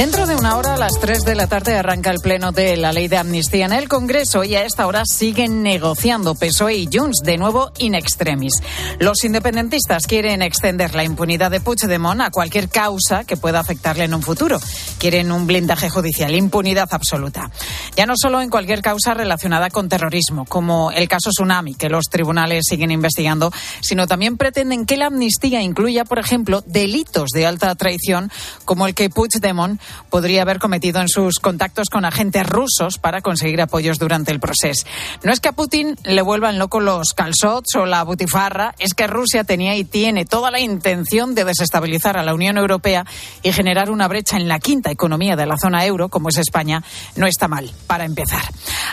Dentro de una hora, a las 3 de la tarde, arranca el pleno de la ley de amnistía en el Congreso y a esta hora siguen negociando PSOE y Junts, de nuevo in extremis. Los independentistas quieren extender la impunidad de Puigdemont a cualquier causa que pueda afectarle en un futuro. Quieren un blindaje judicial, impunidad absoluta. Ya no solo en cualquier causa relacionada con terrorismo, como el caso Tsunami, que los tribunales siguen investigando, sino también pretenden que la amnistía incluya, por ejemplo, delitos de alta traición, como el que Puigdemont podría haber cometido en sus contactos con agentes rusos para conseguir apoyos durante el proceso. No es que a Putin le vuelvan locos los calzots o la butifarra, es que Rusia tenía y tiene toda la intención de desestabilizar a la Unión Europea y generar una brecha en la quinta economía de la zona euro, como es España, no está mal, para empezar.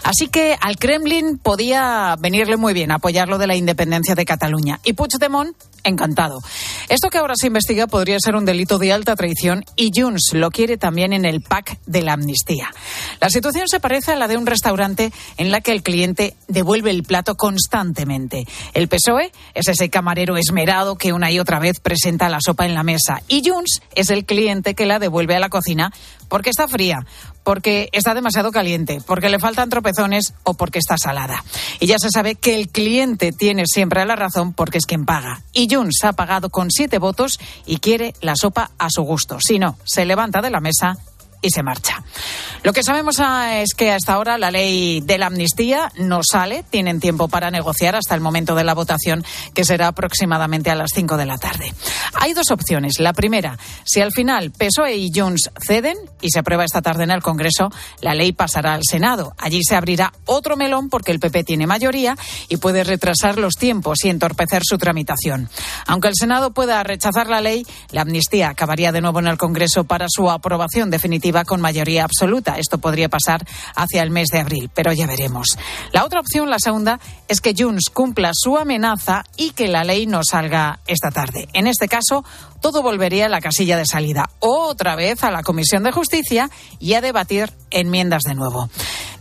Así que al Kremlin podía venirle muy bien apoyar de la independencia de Cataluña. Y Puigdemont encantado. Esto que ahora se investiga podría ser un delito de alta traición y Junts lo quiere también en el pack de la amnistía. La situación se parece a la de un restaurante en la que el cliente devuelve el plato constantemente. El PSOE es ese camarero esmerado que una y otra vez presenta la sopa en la mesa y Junts es el cliente que la devuelve a la cocina porque está fría, porque está demasiado caliente, porque le faltan tropezones o porque está salada. Y ya se sabe que el cliente tiene siempre la razón porque es quien paga. Y Junts ha pagado con siete votos y quiere la sopa a su gusto. Si no, se levanta de la mesa y se marcha. Lo que sabemos ah, es que hasta ahora la ley de la amnistía no sale. Tienen tiempo para negociar hasta el momento de la votación, que será aproximadamente a las 5 de la tarde. Hay dos opciones. La primera, si al final PSOE y Junts ceden y se aprueba esta tarde en el Congreso, la ley pasará al Senado. Allí se abrirá otro melón porque el PP tiene mayoría y puede retrasar los tiempos y entorpecer su tramitación. Aunque el Senado pueda rechazar la ley, la amnistía acabaría de nuevo en el Congreso para su aprobación definitiva con mayoría absoluta. Esto podría pasar hacia el mes de abril, pero ya veremos. La otra opción, la segunda, es que Junts cumpla su amenaza y que la ley no salga esta tarde. En este caso, todo volvería a la casilla de salida, otra vez a la Comisión de Justicia y a debatir enmiendas de nuevo.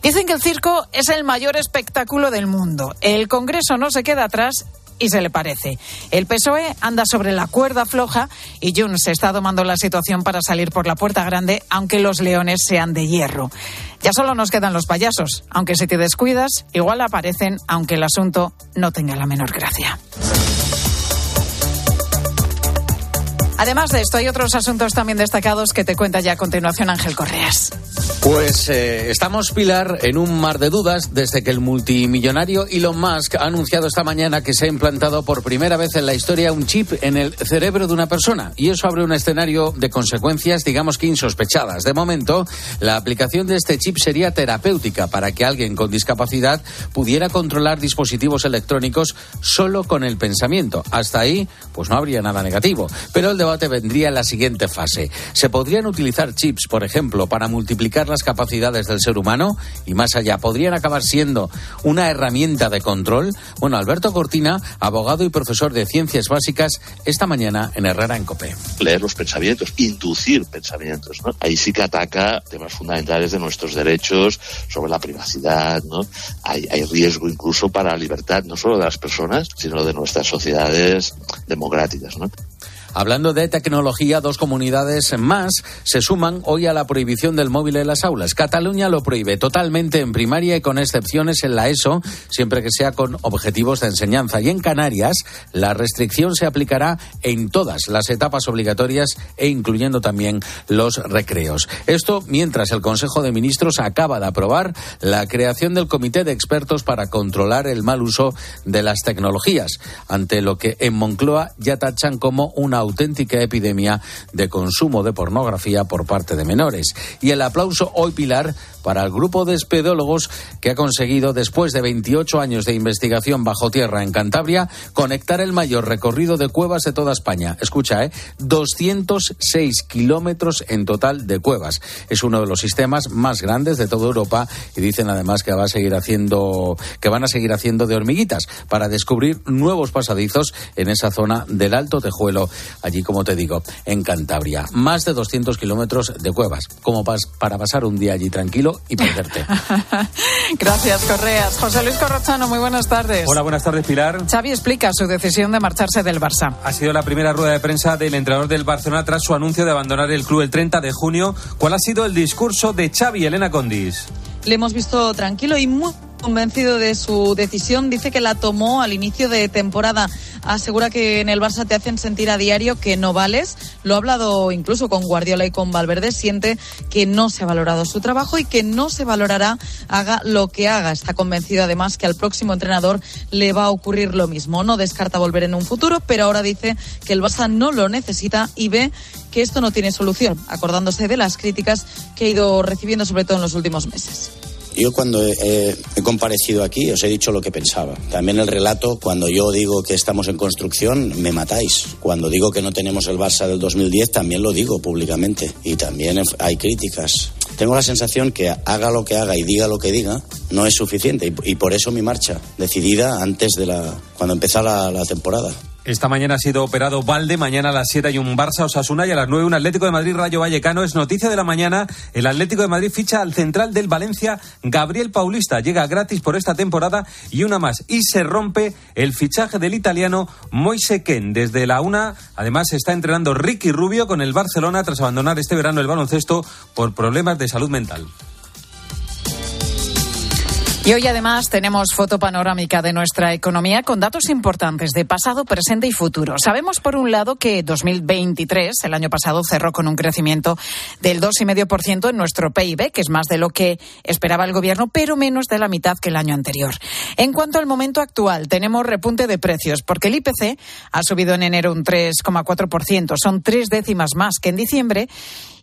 Dicen que el circo es el mayor espectáculo del mundo. El Congreso no se queda atrás y se le parece. El PSOE anda sobre la cuerda floja y Junts está tomando la situación para salir por la puerta grande, aunque los leones sean de hierro. Ya solo nos quedan los payasos, aunque si te descuidas, igual aparecen, aunque el asunto no tenga la menor gracia. Además de esto, hay otros asuntos también destacados que te cuenta ya a continuación Ángel Correas. Pues eh, estamos, Pilar, en un mar de dudas desde que el multimillonario Elon Musk ha anunciado esta mañana que se ha implantado por primera vez en la historia un chip en el cerebro de una persona. Y eso abre un escenario de consecuencias, digamos que insospechadas. De momento, la aplicación de este chip sería terapéutica para que alguien con discapacidad pudiera controlar dispositivos electrónicos solo con el pensamiento. Hasta ahí, pues no habría nada negativo. Pero el debate vendría en la siguiente fase. ¿Se podrían utilizar chips, por ejemplo, para multiplicar las capacidades del ser humano? Y más allá, ¿podrían acabar siendo una herramienta de control? Bueno, Alberto Cortina, abogado y profesor de ciencias básicas, esta mañana en Herrera en Copé. Leer los pensamientos, inducir pensamientos, ¿no? Ahí sí que ataca temas fundamentales de nuestros derechos sobre la privacidad, ¿no? Hay, hay riesgo incluso para la libertad, no solo de las personas, sino de nuestras sociedades democráticas, ¿no? Hablando de tecnología, dos comunidades más se suman hoy a la prohibición del móvil en las aulas. Cataluña lo prohíbe totalmente en primaria y con excepciones en la ESO, siempre que sea con objetivos de enseñanza. Y en Canarias, la restricción se aplicará en todas las etapas obligatorias e incluyendo también los recreos. Esto mientras el Consejo de Ministros acaba de aprobar la creación del Comité de Expertos para controlar el mal uso de las tecnologías, ante lo que en Moncloa ya tachan como una auténtica epidemia de consumo de pornografía por parte de menores. Y el aplauso hoy, Pilar, para el grupo de espedólogos que ha conseguido, después de 28 años de investigación bajo tierra en Cantabria, conectar el mayor recorrido de cuevas de toda España. Escucha, ¿eh? 206 kilómetros en total de cuevas. Es uno de los sistemas más grandes de toda Europa y dicen además que va a seguir haciendo, que van a seguir haciendo de hormiguitas para descubrir nuevos pasadizos en esa zona del Alto Tejuelo, allí como te digo, en Cantabria. Más de 200 kilómetros de cuevas, como para pasar un día allí tranquilo y perderte. Gracias, Correas. José Luis Corrochano, muy buenas tardes. Hola, buenas tardes, Pilar. Xavi explica su decisión de marcharse del Barça. Ha sido la primera rueda de prensa del entrenador del Barcelona tras su anuncio de abandonar el club el 30 de junio. ¿Cuál ha sido el discurso de Xavi Elena Condis? Le hemos visto tranquilo y muy convencido de su decisión. Dice que la tomó al inicio de temporada. Asegura que en el Barça te hacen sentir a diario que no vales. Lo ha hablado incluso con Guardiola y con Valverde. Siente que no se ha valorado su trabajo y que no se valorará haga lo que haga. Está convencido además que al próximo entrenador le va a ocurrir lo mismo. No descarta volver en un futuro, pero ahora dice que el Barça no lo necesita y ve que esto no tiene solución, acordándose de las críticas que ha ido recibiendo sobre todo en los últimos meses. Yo cuando he, comparecido aquí os he dicho lo que pensaba. También el relato, cuando yo digo que estamos en construcción, me matáis. Cuando digo que no tenemos el Barça del 2010, también lo digo públicamente. Y también hay críticas. Tengo la sensación que haga lo que haga y diga lo que diga, no es suficiente. Y, por eso mi marcha, decidida antes de la. cuando empezara la, la temporada. Esta mañana ha sido operado Valde, mañana a las 7 hay un Barça Osasuna y a las 9 un Atlético de Madrid Rayo Vallecano. Es noticia de la mañana. El Atlético de Madrid ficha al central del Valencia, Gabriel Paulista. Llega gratis por esta temporada y una más. Y se rompe el fichaje del italiano Moise Ken. Desde la una, además, está entrenando Ricky Rubio con el Barcelona tras abandonar este verano el baloncesto por problemas de salud mental. Y hoy además tenemos foto panorámica de nuestra economía con datos importantes de pasado, presente y futuro. Sabemos por un lado que 2023, el año pasado, cerró con un crecimiento del 2,5% en nuestro PIB, que es más de lo que esperaba el gobierno, pero menos de la mitad que el año anterior. En cuanto al momento actual, tenemos repunte de precios, porque el IPC ha subido en enero un 3,4%, son tres décimas más que en diciembre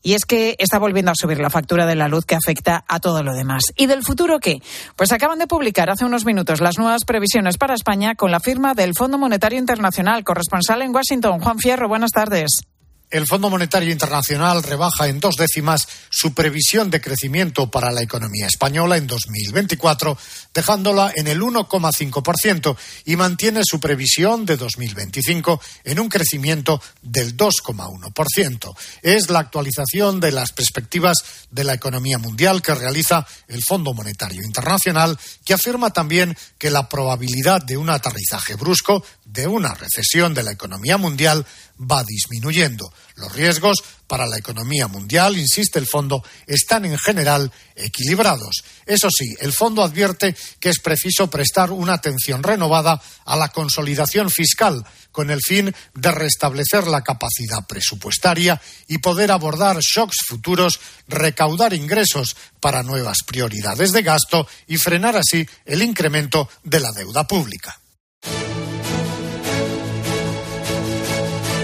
y es que está volviendo a subir la factura de la luz que afecta a todo lo demás. ¿Y del futuro qué? Pues acaban de publicar hace unos minutos las nuevas previsiones para España con la firma del Fondo Monetario Internacional, corresponsal en Washington. Juan Fierro, buenas tardes. El Fondo Monetario Internacional rebaja en dos décimas su previsión de crecimiento para la economía española en 2024, dejándola en el 1,5% y mantiene su previsión de 2025 en un crecimiento del 2,1%. Es la actualización de las perspectivas de la economía mundial que realiza el Fondo Monetario Internacional, que afirma también que la probabilidad de un aterrizaje brusco de una recesión de la economía mundial va disminuyendo. Los riesgos para la economía mundial, insiste el fondo, están en general equilibrados. Eso sí, el fondo advierte que es preciso prestar una atención renovada a la consolidación fiscal con el fin de restablecer la capacidad presupuestaria y poder abordar shocks futuros, recaudar ingresos para nuevas prioridades de gasto y frenar así el incremento de la deuda pública.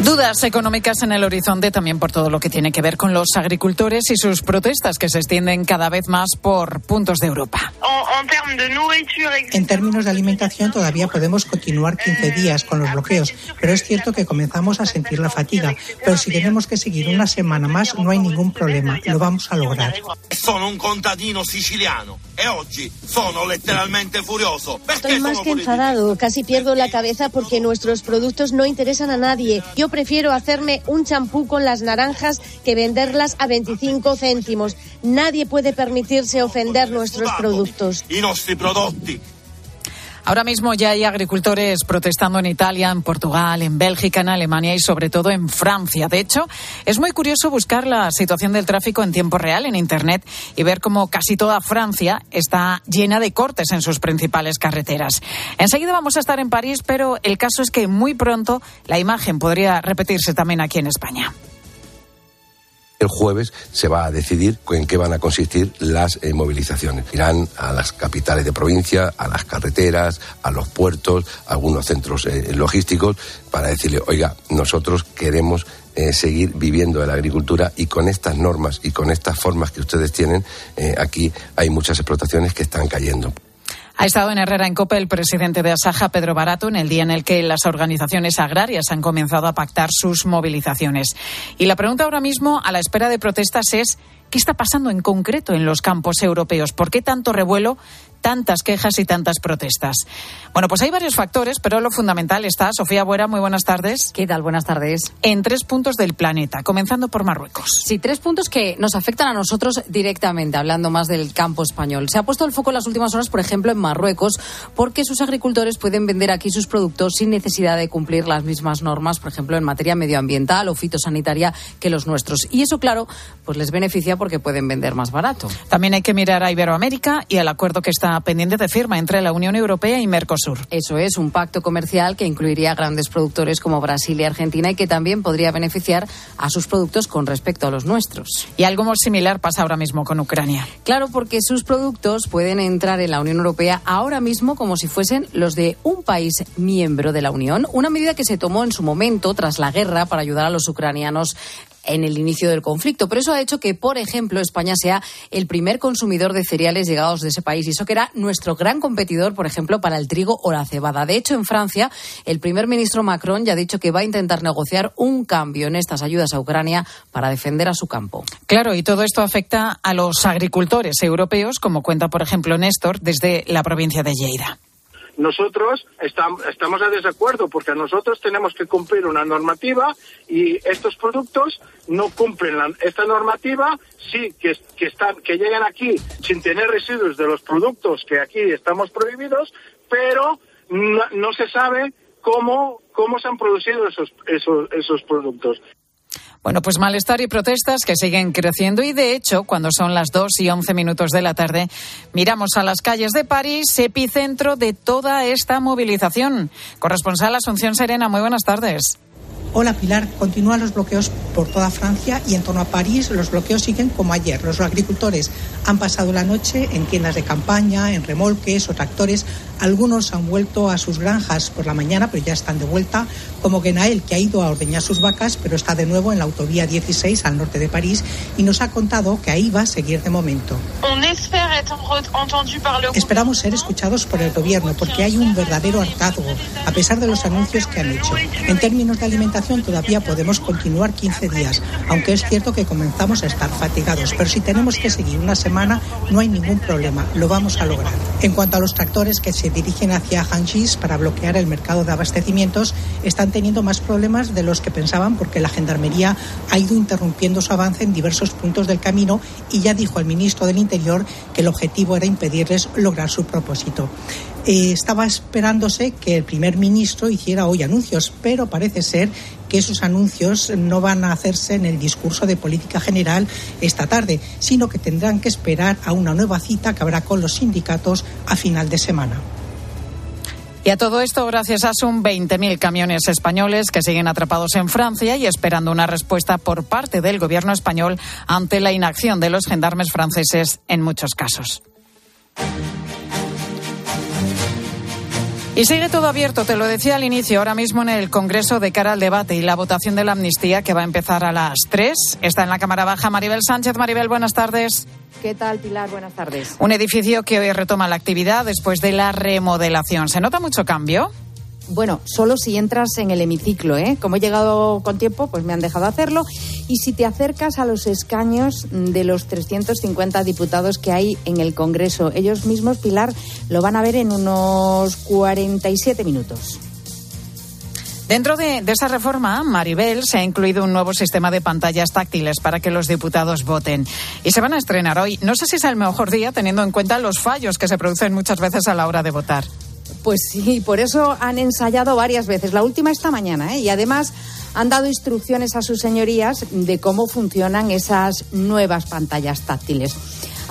Dudas económicas en el horizonte también por todo lo que tiene que ver con los agricultores y sus protestas que se extienden cada vez más por puntos de Europa. En términos de alimentación todavía podemos continuar 15 días con los bloqueos, pero es cierto que comenzamos a sentir la fatiga. Pero si tenemos que seguir una semana más no hay ningún problema, lo vamos a lograr. Sono un contadino siciliano e oggi sono letteralmente furioso. Estoy más que enfadado, casi pierdo la cabeza porque nuestros productos no interesan a nadie. Yo prefiero hacerme un champú con las naranjas que venderlas a 25 céntimos. Nadie puede permitirse ofender nuestros productos. I nostri prodotti Ahora mismo ya hay agricultores protestando en Italia, en Portugal, en Bélgica, en Alemania y sobre todo en Francia. De hecho, es muy curioso buscar la situación del tráfico en tiempo real en Internet y ver cómo casi toda Francia está llena de cortes en sus principales carreteras. Enseguida vamos a estar en París, pero el caso es que muy pronto la imagen podría repetirse también aquí en España. El jueves se va a decidir en qué van a consistir las eh, movilizaciones. Irán a las capitales de provincia, a las carreteras, a los puertos, a algunos centros eh, logísticos, para decirle, oiga, nosotros queremos eh, seguir viviendo de la agricultura y con estas normas y con estas formas que ustedes tienen, aquí hay muchas explotaciones que están cayendo. Ha estado en Herrera en Copa el presidente de Asaja, Pedro Barato, en el día en el que las organizaciones agrarias han comenzado a pactar sus movilizaciones. Y la pregunta ahora mismo, a la espera de protestas, es ¿Qué está pasando en concreto en los campos europeos? ¿Por qué tanto revuelo tantas quejas y tantas protestas? Bueno, pues hay varios factores, pero lo fundamental está, Sofía Buera, muy buenas tardes. ¿Qué tal? Buenas tardes. En tres puntos del planeta, comenzando por Marruecos. Sí, tres puntos que nos afectan a nosotros directamente, hablando más del campo español. Se ha puesto el foco en las últimas horas, por ejemplo, en Marruecos, porque sus agricultores pueden vender aquí sus productos sin necesidad de cumplir las mismas normas, por ejemplo, en materia medioambiental o fitosanitaria que los nuestros. Y eso, claro, pues les beneficia porque pueden vender más barato. También hay que mirar a Iberoamérica y al acuerdo que está pendiente de firma entre la Unión Europea y Mercosur. Eso es, un pacto comercial que incluiría grandes productores como Brasil y Argentina y que también podría beneficiar a sus productos con respecto a los nuestros. Y algo muy similar pasa ahora mismo con Ucrania. Claro, porque sus productos pueden entrar en la Unión Europea ahora mismo como si fuesen los de un país miembro de la Unión, una medida que se tomó en su momento tras la guerra para ayudar a los ucranianos en el inicio del conflicto. Pero eso ha hecho que, por ejemplo, España sea el primer consumidor de cereales llegados de ese país. Y eso que era nuestro gran competidor, por ejemplo, para el trigo o la cebada. De hecho, en Francia, el primer ministro Macron ya ha dicho que va a intentar negociar un cambio en estas ayudas a Ucrania para defender a su campo. Claro, y todo esto afecta a los agricultores europeos, como cuenta, por ejemplo, Néstor, desde la provincia de Lleida nosotros estamos a desacuerdo porque nosotros tenemos que cumplir una normativa y estos productos no cumplen esta normativa, sí que, están, que llegan aquí sin tener residuos de los productos que aquí estamos prohibidos, pero no, se sabe cómo, cómo se han producido esos, esos, esos productos. Bueno, pues malestar y protestas que siguen creciendo y de hecho, cuando son las 2 y 11 minutos de la tarde, miramos a las calles de París, epicentro de toda esta movilización. Corresponsal Asunción Serena, muy buenas tardes. Hola Pilar, continúan los bloqueos por toda Francia y en torno a París los bloqueos siguen como ayer. Los agricultores han pasado la noche en tiendas de campaña, en remolques o tractores. Algunos han vuelto a sus granjas por la mañana, pero ya están de vuelta, como Genael, que ha ido a ordeñar sus vacas, pero está de nuevo en la autovía 16 al norte de París y nos ha contado que ahí va a seguir de momento. Esperamos ser escuchados por el gobierno porque hay un verdadero hartazgo, a pesar de los anuncios que han hecho. En términos de alimentación, todavía podemos continuar 15 días, aunque es cierto que comenzamos a estar fatigados. Pero si tenemos que seguir una semana, no hay ningún problema, lo vamos a lograr. En cuanto a los tractores que se dirigen hacia Hangis para bloquear el mercado de abastecimientos, están teniendo más problemas de los que pensaban porque la Gendarmería ha ido interrumpiendo su avance en diversos puntos del camino y ya dijo el ministro del Interior que el objetivo era impedirles lograr su propósito. Eh, estaba esperándose que el primer ministro hiciera hoy anuncios, pero parece ser que esos anuncios no van a hacerse en el discurso de política general esta tarde, sino que tendrán que esperar a una nueva cita que habrá con los sindicatos a final de semana. Y a todo esto, gracias a un 20.000 camiones españoles que siguen atrapados en Francia y esperando una respuesta por parte del gobierno español ante la inacción de los gendarmes franceses en muchos casos. Y sigue todo abierto, te lo decía al inicio, ahora mismo en el Congreso de cara al debate y la votación de la amnistía que va a empezar a las 3. Está en la Cámara Baja Maribel Sánchez. Maribel, buenas tardes. ¿Qué tal, Pilar? Buenas tardes. Un edificio que hoy retoma la actividad después de la remodelación. ¿Se nota mucho cambio? Bueno, solo si entras en el hemiciclo, ¿eh? Como he llegado con tiempo, pues me han dejado hacerlo. Y si te acercas a los escaños de los 350 diputados que hay en el Congreso, ellos mismos, Pilar, lo van a ver en unos 47 minutos. Dentro de, de, esa reforma, Maribel, se ha incluido un nuevo sistema de pantallas táctiles para que los diputados voten. Y se van a estrenar hoy. No sé si es el mejor día teniendo en cuenta los fallos que se producen muchas veces a la hora de votar. Pues sí, por eso han ensayado varias veces, la última esta mañana, ¿eh? y además han dado instrucciones a sus señorías de cómo funcionan esas nuevas pantallas táctiles.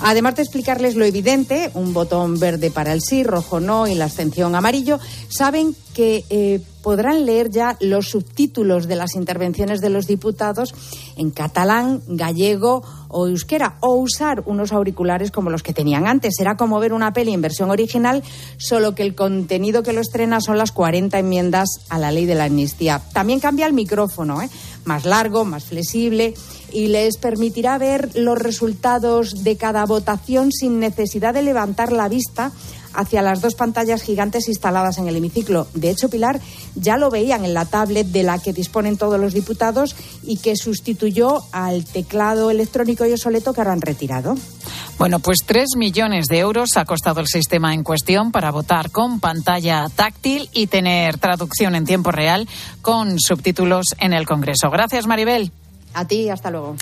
Además de explicarles lo evidente, un botón verde para el sí, rojo no y la abstención amarillo, saben que eh, podrán leer ya los subtítulos de las intervenciones de los diputados en catalán, gallego o euskera, o usar unos auriculares como los que tenían antes. Será como ver una peli en versión original, solo que el contenido que lo estrena son las 40 enmiendas a la ley de la amnistía. También cambia el micrófono, ¿eh? más largo, más flexible y les permitirá ver los resultados de cada votación sin necesidad de levantar la vista hacia las dos pantallas gigantes instaladas en el hemiciclo. De hecho, Pilar, ya lo veían en la tablet de la que disponen todos los diputados y que sustituyó al teclado electrónico y obsoleto que ahora han retirado. Bueno, pues tres millones de euros ha costado el sistema en cuestión para votar con pantalla táctil y tener traducción en tiempo real con subtítulos en el Congreso. Gracias, Maribel. A ti, hasta luego.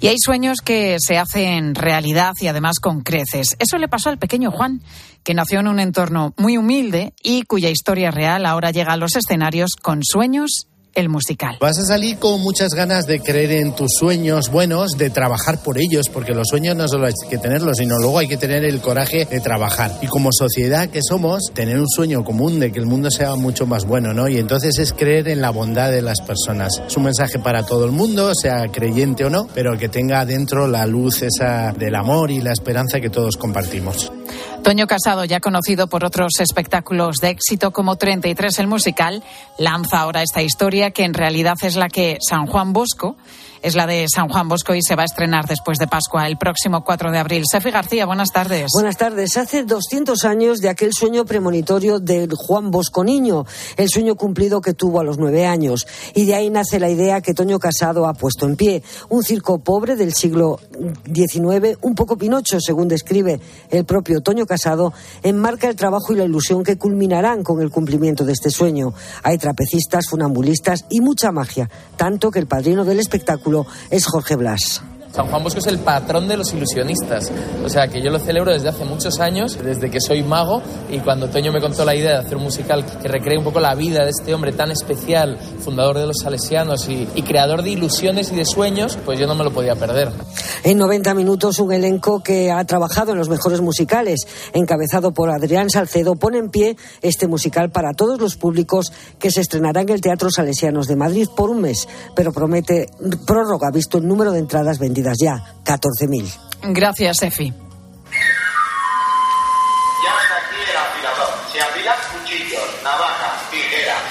Y hay sueños que se hacen realidad y además con creces. Eso le pasó al pequeño Juan, que nació en un entorno muy humilde y cuya historia real ahora llega a los escenarios con sueños el musical. Vas a salir con muchas ganas de creer en tus sueños buenos, de trabajar por ellos, porque los sueños no solo hay que tenerlos, sino luego hay que tener el coraje de trabajar. Y como sociedad que somos, tener un sueño común de que el mundo sea mucho más bueno, ¿no? Y entonces es creer en la bondad de las personas. Es un mensaje para todo el mundo, sea creyente o no, pero que tenga dentro la luz esa del amor y la esperanza que todos compartimos. Toño Casado, ya conocido por otros espectáculos de éxito como 33 el musical, lanza ahora esta historia que en realidad es la que San Juan Bosco es la de San Juan Bosco y se va a estrenar después de Pascua el próximo 4 de abril. Sefi García, buenas tardes. Buenas tardes. Hace 200 años de aquel sueño premonitorio del Juan Bosco niño, el sueño cumplido que tuvo a los nueve años. Y de ahí nace la idea que Toño Casado ha puesto en pie. Un circo pobre del siglo XIX, un poco pinocho, según describe el propio Toño Casado, enmarca el trabajo y la ilusión que culminarán con el cumplimiento de este sueño. Hay trapecistas, funambulistas y mucha magia, tanto que el padrino del espectáculo es Jorge Blas. San Juan Bosco es el patrón de los ilusionistas. O sea, que yo lo celebro desde hace muchos años, desde que soy mago, y cuando Toño me contó la idea de hacer un musical que recree un poco la vida de este hombre tan especial, fundador de los salesianos y, creador de ilusiones y de sueños, pues yo no me lo podía perder. En 90 minutos, un elenco que ha trabajado en los mejores musicales, encabezado por Adrián Salcedo, pone en pie este musical para todos los públicos que se estrenará en el Teatro Salesianos de Madrid por un mes, pero promete prórroga visto el número de entradas vendidas ya, 14.000. Gracias, Efi.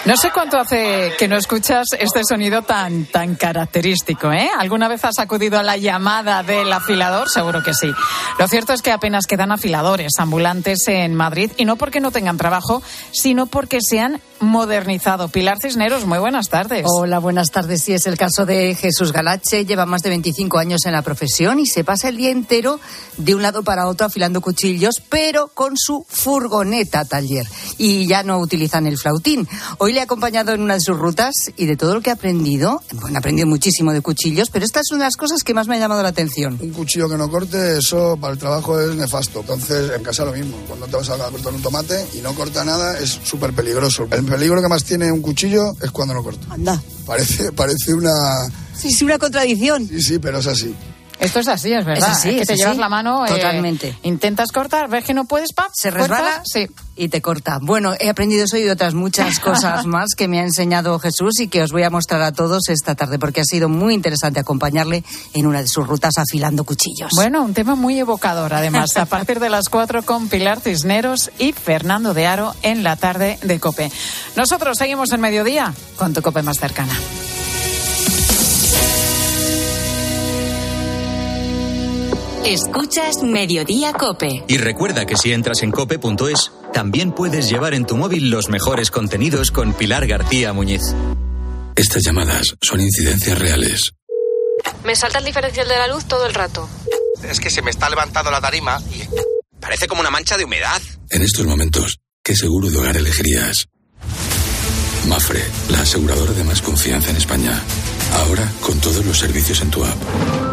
No sé cuánto hace que no escuchas este sonido tan, tan característico, ¿eh? ¿Alguna vez has acudido a la llamada del afilador? Seguro que sí. Lo cierto es que apenas quedan afiladores ambulantes en Madrid y no porque no tengan trabajo, sino porque se han modernizado. Pilar Cisneros, muy buenas tardes. Hola, buenas tardes. Sí, es el caso de Jesús Galache. Lleva más de 25 años en la profesión y se pasa el día entero de un lado para otro afilando cuchillos, pero con su furgoneta taller. Y ya no utilizan el flautín. Hoy le he acompañado en una de sus rutas y de todo lo que ha aprendido, bueno, ha aprendido muchísimo de cuchillos, pero esta es una de las cosas que más me ha llamado la atención. Un cuchillo que no corte, eso para el trabajo es nefasto. Entonces, en casa lo mismo. Cuando te vas a cortar un tomate y no corta nada, es súper peligroso. El peligro que más tiene un cuchillo es cuando no corta. Anda. Parece, parece una... Sí, sí, una contradicción. Sí, sí, pero es así. Esto es así, es verdad. Es así, que es te así. llevas la mano. eh, Totalmente. intentas cortar, ves que no puedes, pap, Se cortas, resbala Sí. y te corta. Bueno, he aprendido eso y otras muchas cosas más que me ha enseñado Jesús y que os voy a mostrar a todos esta tarde porque ha sido muy interesante acompañarle en una de sus rutas afilando cuchillos. Bueno, un tema muy evocador, además, a partir de las 4 con Pilar Cisneros y Fernando de Aro en la tarde de Cope. Nosotros seguimos en mediodía con tu Cope más cercana. Escuchas Mediodía Cope. Y recuerda que si entras en cope.es, también puedes llevar en tu móvil los mejores contenidos con Pilar García Muñiz. Estas llamadas son incidencias reales. Me salta el diferencial de la luz todo el rato. Es que se me está levantando la tarima y parece como una mancha de humedad. En estos momentos, ¿qué seguro de hogar elegirías? Mafre, la aseguradora de más confianza en España. Ahora con todos los servicios en tu app.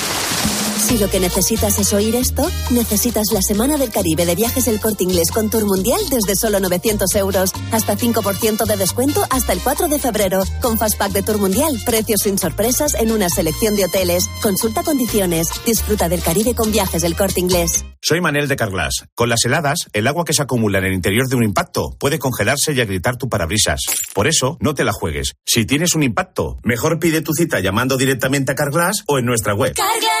Si lo que necesitas es oír esto, necesitas la Semana del Caribe de Viajes El Corte Inglés con Tour Mundial desde solo 900 euros. Hasta 5% de descuento hasta el 4 de febrero. Con Fastpack de Tour Mundial, precios sin sorpresas en una selección de hoteles. Consulta condiciones. Disfruta del Caribe con Viajes El Corte Inglés. Soy Manel de Carglass. Con las heladas, el agua que se acumula en el interior de un impacto puede congelarse y agrietar tu parabrisas. Por eso, no te la juegues. Si tienes un impacto, mejor pide tu cita llamando directamente a Carglass o en nuestra web. Carglass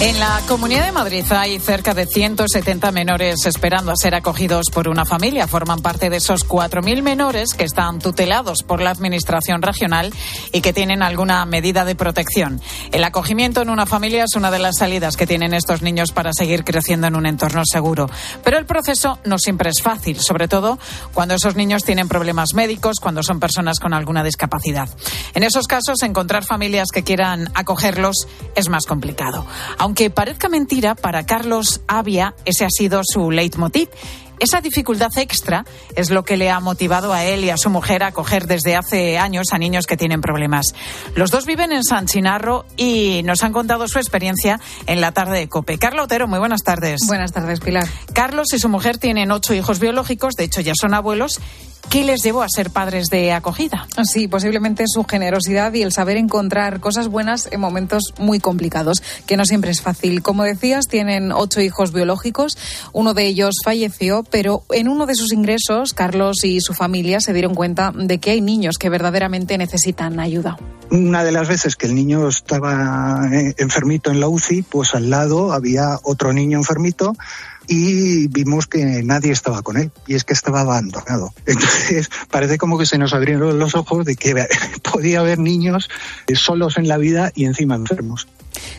En la Comunidad de Madrid hay cerca de 170 menores esperando a ser acogidos por una familia. Forman parte de esos 4.000 menores que están tutelados por la Administración regional y que tienen alguna medida de protección. El acogimiento en una familia es una de las salidas que tienen estos niños para seguir creciendo en un entorno seguro. Pero el proceso no siempre es fácil, sobre todo cuando esos niños tienen problemas médicos, cuando son personas con alguna discapacidad. En esos casos, encontrar familias que quieran acogerlos es más complicado. Aunque parezca mentira, para Carlos Avia ese ha sido su leitmotiv. Esa dificultad extra es lo que le ha motivado a él y a su mujer a acoger desde hace años a niños que tienen problemas. Los dos viven en San Chinarro y nos han contado su experiencia en la tarde de COPE. Carlos Otero, muy buenas tardes. Buenas tardes, Pilar. Carlos y su mujer tienen ocho hijos biológicos, de hecho ya son abuelos ¿Qué les llevó a ser padres de acogida? Sí, posiblemente su generosidad y el saber encontrar cosas buenas en momentos muy complicados, que no siempre es fácil. Como decías, tienen ocho hijos biológicos, uno de ellos falleció, pero en uno de sus ingresos, Carlos y su familia se dieron cuenta de que hay niños que verdaderamente necesitan ayuda. Una de las veces que el niño estaba eh, enfermito en la UCI, pues al lado había otro niño enfermito y vimos que nadie estaba con él y es que estaba abandonado. Entonces parece como que se nos abrieron los ojos de que podía haber niños solos en la vida y encima enfermos.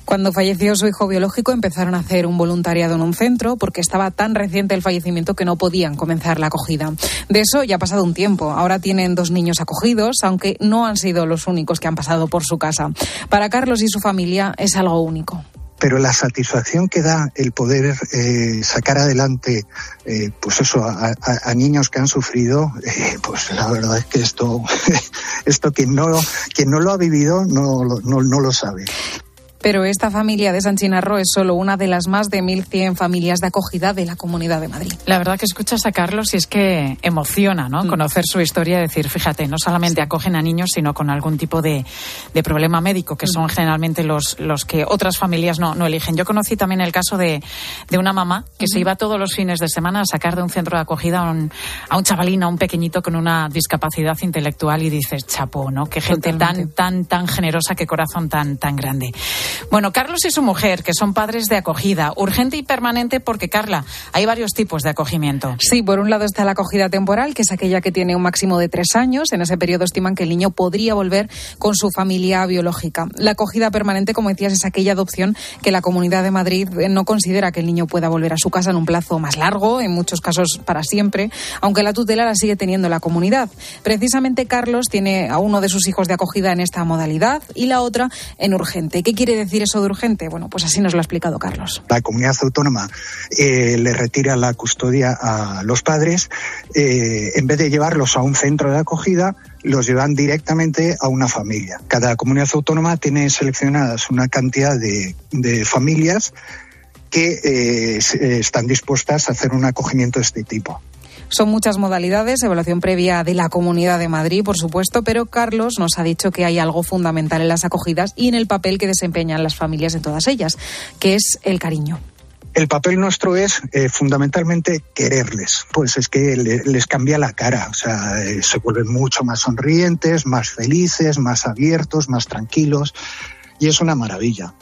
Cuando falleció su hijo biológico empezaron a hacer un voluntariado en un centro porque estaba tan reciente el fallecimiento que no podían comenzar la acogida. De eso ya ha pasado un tiempo. Ahora tienen dos niños acogidos, aunque no han sido los únicos que han pasado por su casa. Para Carlos y su familia es algo único pero la satisfacción que da el poder eh, sacar adelante, eh, pues eso, a, niños que han sufrido, eh, pues la verdad es que esto, esto quien no, quien no lo ha vivido no, no, no lo sabe. Pero esta familia de San Chinarro es solo una de las más de 1.100 familias de acogida de la Comunidad de Madrid. La verdad que escuchas a Carlos y es que emociona, ¿no? Mm. Conocer su historia y decir, fíjate, no solamente acogen a niños, sino con algún tipo de, de problema médico, que son generalmente los, los que otras familias no, no eligen. Yo conocí también el caso de, de una mamá que se iba todos los fines de semana a sacar de un centro de acogida a un, a un chavalín, a un pequeñito con una discapacidad intelectual y dices, chapo, ¿no? Qué gente tan, tan, tan generosa, qué corazón tan, tan grande. Bueno, Carlos y su mujer, que son padres de acogida, urgente y permanente porque, Carla, hay varios tipos de acogimiento. Sí, por un lado está la acogida temporal, que es aquella que tiene un máximo de tres años. En ese periodo estiman que el niño podría volver con su familia biológica. La acogida permanente, como decías, es aquella adopción que la Comunidad de Madrid no considera que el niño pueda volver a su casa en un plazo más largo, en muchos casos para siempre, aunque la tutela la sigue teniendo la comunidad. Precisamente Carlos tiene a uno de sus hijos de acogida en esta modalidad y la otra en urgente. ¿Qué quiere decir eso de urgente? Bueno, pues así nos lo ha explicado Carlos. La comunidad autónoma eh, le retira la custodia a los padres. Eh, en vez de llevarlos a un centro de acogida, los llevan directamente a una familia. Cada comunidad autónoma tiene seleccionadas una cantidad de, de familias que eh, están dispuestas a hacer un acogimiento de este tipo. Son muchas modalidades, evaluación previa de la Comunidad de Madrid, por supuesto, pero Carlos nos ha dicho que hay algo fundamental en las acogidas y en el papel que desempeñan las familias en todas ellas, que es el cariño. El papel nuestro es eh, fundamentalmente quererles, pues es que le, les cambia la cara, o sea, eh, se vuelven mucho más sonrientes, más felices, más abiertos, más tranquilos y es una maravilla.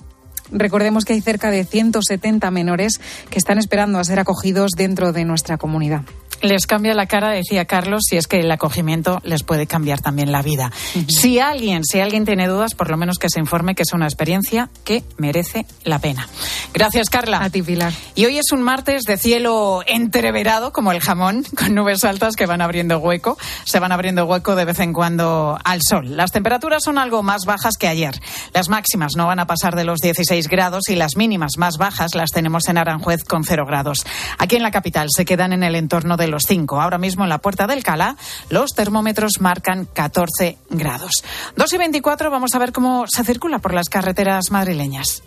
Recordemos que hay cerca de 170 menores que están esperando a ser acogidos dentro de nuestra comunidad. les cambia la cara, decía Carlos, si es que el acogimiento les puede cambiar también la vida. Si alguien, si alguien tiene dudas, por lo menos que se informe que es una experiencia que merece la pena. Gracias, Carla. A ti, Pilar. Y hoy es un martes de cielo entreverado, como el jamón, con nubes altas que van abriendo hueco. Se van abriendo hueco de vez en cuando al sol. Las temperaturas son algo más bajas que ayer. Las máximas no van a pasar de los 16 grados y las mínimas más bajas las tenemos en Aranjuez con 0 grados. Aquí en la capital se quedan en el entorno de los 5. Ahora mismo en la puerta del Calá los termómetros marcan 14 grados. 2 y 24 vamos a ver cómo se circula por las carreteras madrileñas.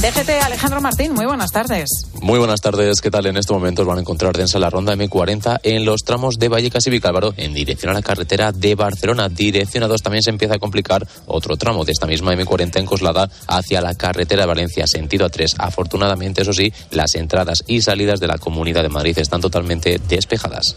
DGT Alejandro Martín, muy buenas tardes. Muy buenas tardes, ¿qué tal? En estos momentos van a encontrar densa la ronda M40 en los tramos de Vallecas y Vicálvaro en dirección a la carretera de Barcelona. Dirección a 2 también se empieza a complicar otro tramo de esta misma M40 en Coslada hacia la carretera de Valencia, sentido A3. Afortunadamente, eso sí, las entradas y salidas de la Comunidad de Madrid están totalmente despejadas.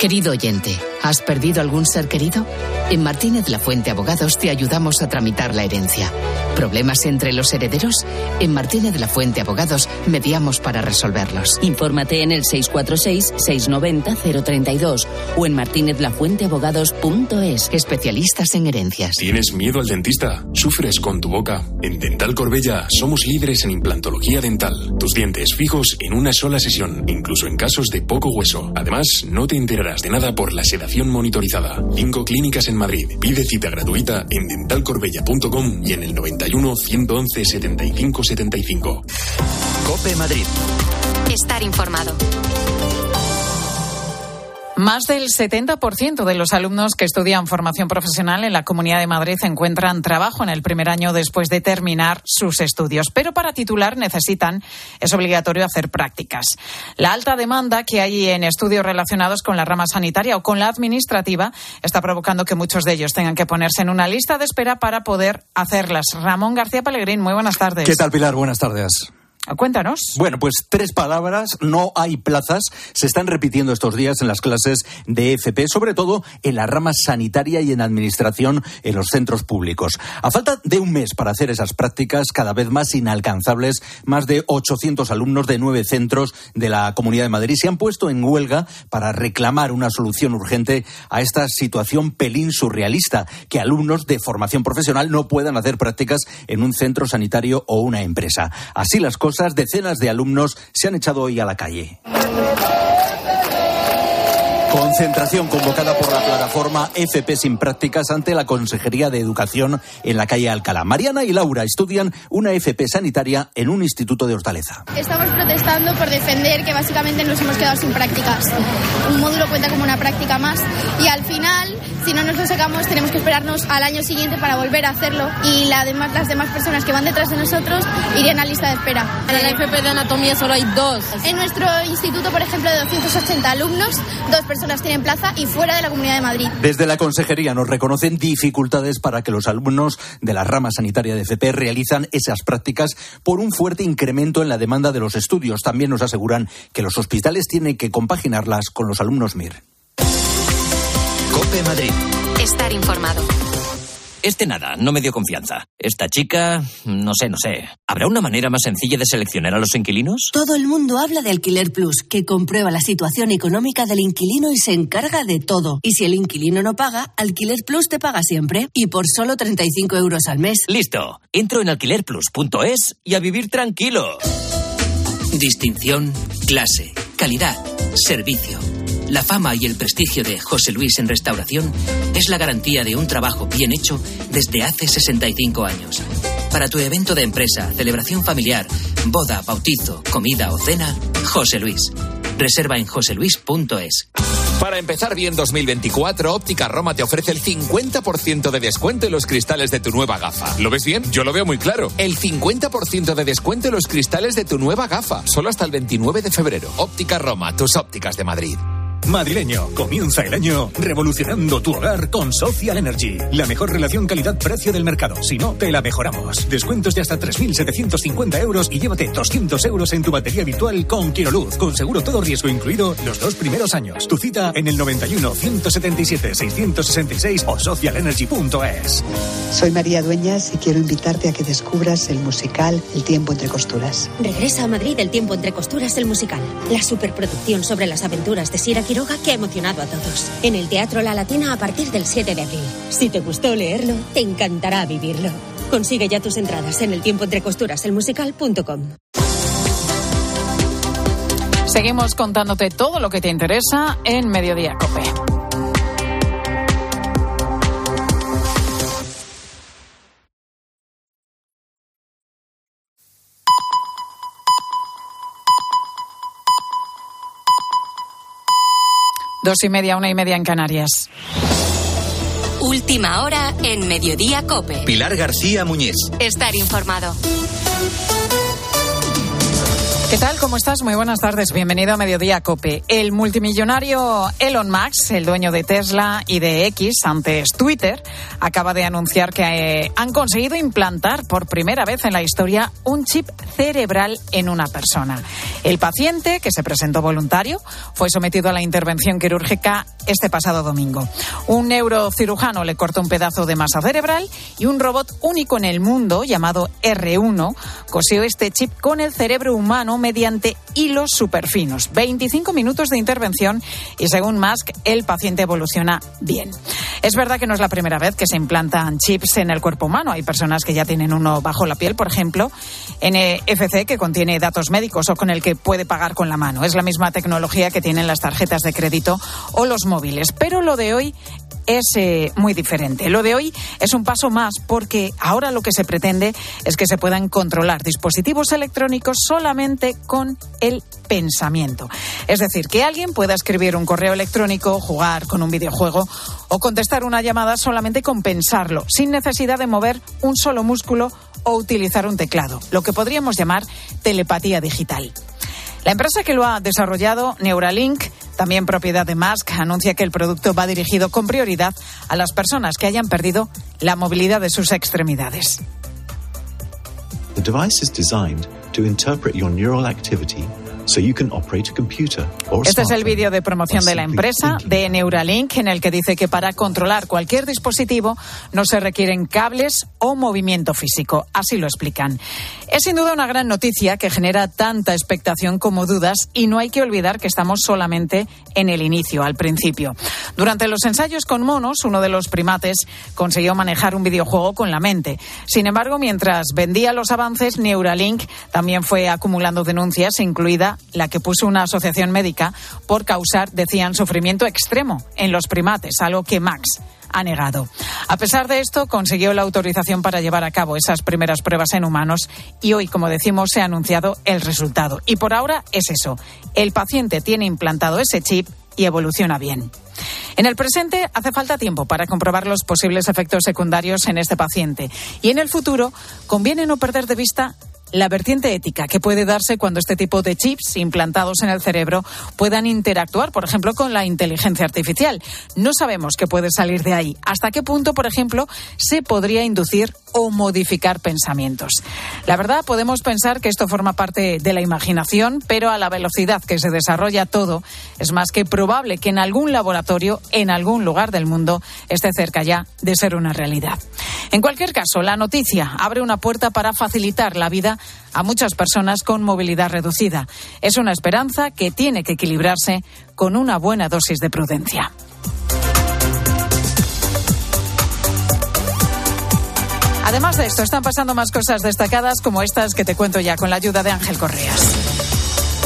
Querido oyente, ¿has perdido algún ser querido? En Martínez La Fuente Abogados te ayudamos a tramitar la herencia. ¿Problemas entre los herederos? En Martínez La Fuente Abogados mediamos para resolverlos. Infórmate en el 646-690-032 o en martinezlafuenteabogados.es. Especialistas en herencias. ¿Tienes miedo al dentista? ¿Sufres con tu boca? En Dental Corbella somos líderes en implantología dental. Tus dientes fijos en una sola sesión, incluso en casos de poco hueso. Además, no te enterarás de nada por la sedación monitorizada. Cinco clínicas en Madrid. Pide cita gratuita en dentalcorbella.com y en el 91 111 75 75. Cope Madrid. Estar informado. Más del 70% de los alumnos que estudian formación profesional en la Comunidad de Madrid encuentran trabajo en el primer año después de terminar sus estudios. Pero para titular necesitan, es obligatorio hacer prácticas. La alta demanda que hay en estudios relacionados con la rama sanitaria o con la administrativa está provocando que muchos de ellos tengan que ponerse en una lista de espera para poder hacerlas. Ramón García Pellegrín, muy buenas tardes. ¿Qué tal, Pilar? Buenas tardes. Cuéntanos. Bueno, pues tres palabras, no hay plazas, se están repitiendo estos días en las clases de FP, sobre todo en la rama sanitaria y en administración en los centros públicos. A falta de un mes para hacer esas prácticas cada vez más inalcanzables, más de 800 alumnos de nueve centros de la Comunidad de Madrid se han puesto en huelga para reclamar una solución urgente a esta situación pelín surrealista, que alumnos de formación profesional no puedan hacer prácticas en un centro sanitario o una empresa. Así las cosas decenas de alumnos se han echado hoy a la calle. Concentración convocada por la plataforma FP Sin Prácticas ante la Consejería de Educación en la calle Alcalá. Mariana y Laura estudian una FP sanitaria en un instituto de Hortaleza. Estamos protestando por defender que básicamente nos hemos quedado sin prácticas. Un módulo cuenta como una práctica más y al final, si no nos lo sacamos, tenemos que esperarnos al año siguiente para volver a hacerlo y la demás, las demás personas que van detrás de nosotros irían a lista de espera. En la FP de anatomía solo hay dos. En nuestro instituto, por ejemplo, de 280 alumnos, dos personas tienen plaza y fuera de la Comunidad de Madrid. Desde la Consejería nos reconocen dificultades para que los alumnos de la rama sanitaria de FP realizan esas prácticas por un fuerte incremento en la demanda de los estudios. También nos aseguran que los hospitales tienen que compaginarlas con los alumnos MIR. Cope Madrid. Estar informado. Este nada, no me dio confianza. Esta chica, no sé, no sé. ¿Habrá una manera más sencilla de seleccionar a los inquilinos? Todo el mundo habla de Alquiler Plus, que comprueba la situación económica del inquilino y se encarga de todo. Y si el inquilino no paga, Alquiler Plus te paga siempre. Y por solo 35 euros al mes. Listo. Entro en alquilerplus.es y a vivir tranquilo. Distinción, clase, calidad, servicio. La fama y el prestigio de José Luis en restauración es la garantía de un trabajo bien hecho desde hace 65 años. Para tu evento de empresa, celebración familiar, boda, bautizo, comida o cena, José Luis. Reserva en joseluis.es. Para empezar bien 2024, Óptica Roma te ofrece el 50% de descuento en los cristales de tu nueva gafa. ¿Lo ves bien? Yo lo veo muy claro. El 50% de descuento en los cristales de tu nueva gafa. Solo hasta el 29 de febrero. Óptica Roma, tus ópticas de Madrid. Madrileño, comienza el año revolucionando tu hogar con Social Energy. La mejor relación calidad-precio del mercado. Si no, te la mejoramos. Descuentos de hasta 3.750 euros y llévate 200 euros en tu batería virtual con Quiroluz. Con seguro todo riesgo incluido los dos primeros años. Tu cita en el 91 177 666 o socialenergy.es. Soy María Dueñas y quiero invitarte a que descubras el musical El tiempo entre costuras. Regresa a Madrid El tiempo entre costuras, el musical. La superproducción sobre las aventuras de Sira Quiroga que ha emocionado a todos. En el Teatro La Latina a partir del 7 de abril. Si te gustó leerlo, te encantará vivirlo. Consigue ya tus entradas en el tiempo entre costuras, el musical.com. Seguimos contándote todo lo que te interesa en Mediodía Cope. Dos y media, una y media en Canarias. Última hora en Mediodía Cope. Pilar García Muñiz. Estar informado. ¿Qué tal? ¿Cómo estás? Muy buenas tardes. Bienvenido a Mediodía Cope. El multimillonario Elon Musk, el dueño de Tesla y de X, antes Twitter, acaba de anunciar que eh, han conseguido implantar por primera vez en la historia un chip cerebral en una persona. El paciente, que se presentó voluntario, fue sometido a la intervención quirúrgica este pasado domingo. Un neurocirujano le cortó un pedazo de masa cerebral y un robot único en el mundo llamado R1 cosió este chip con el cerebro humano mediante hilos superfinos. 25 minutos de intervención y según Musk, el paciente evoluciona bien. Es verdad que no es la primera vez que se implantan chips en el cuerpo humano. Hay personas que ya tienen uno bajo la piel, por ejemplo, NFC, que contiene datos médicos o con el que puede pagar con la mano. Es la misma tecnología que tienen las tarjetas de crédito o los móviles. Pero lo de hoy es eh, muy diferente. Lo de hoy es un paso más porque ahora lo que se pretende es que se puedan controlar dispositivos electrónicos solamente con el pensamiento. Es decir, que alguien pueda escribir un correo electrónico, jugar con un videojuego o contestar una llamada solamente con pensarlo, sin necesidad de mover un solo músculo o utilizar un teclado, lo que podríamos llamar telepatía digital. La empresa que lo ha desarrollado, Neuralink, también propiedad de Musk, anuncia que el producto va dirigido con prioridad a las personas que hayan perdido la movilidad de sus extremidades. The device is designed to interpret your neural activity so you can operate a computer or a Este es el vídeo de promoción de la empresa, de Neuralink, en el que dice que para controlar cualquier dispositivo no se requieren cables o movimiento físico. Así lo explican. Es sin duda una gran noticia que genera tanta expectación como dudas y no hay que olvidar que estamos solamente en el inicio, al principio. Durante los ensayos con monos, uno de los primates consiguió manejar un videojuego con la mente. Sin embargo, mientras vendía los avances, Neuralink también fue acumulando denuncias, incluida la que puso una asociación médica por causar, decían, sufrimiento extremo en los primates, algo que Max ha negado. A pesar de esto, consiguió la autorización para llevar a cabo esas primeras pruebas en humanos y hoy, como decimos, se ha anunciado el resultado. Y por ahora es eso. El paciente tiene implantado ese chip y evoluciona bien. En el presente hace falta tiempo para comprobar los posibles efectos secundarios en este paciente y en el futuro conviene no perder de vista la vertiente ética que puede darse cuando este tipo de chips implantados en el cerebro puedan interactuar, por ejemplo, con la inteligencia artificial. No sabemos qué puede salir de ahí. ¿Hasta qué punto, por ejemplo, se podría inducir o modificar pensamientos? La verdad, podemos pensar que esto forma parte de la imaginación, pero a la velocidad que se desarrolla todo, es más que probable que en algún laboratorio, en algún lugar del mundo, esté cerca ya de ser una realidad. En cualquier caso, la noticia abre una puerta para facilitar la vida a muchas personas con movilidad reducida. Es una esperanza que tiene que equilibrarse con una buena dosis de prudencia. Además de esto, están pasando más cosas destacadas como estas que te cuento ya con la ayuda de Ángel Correas.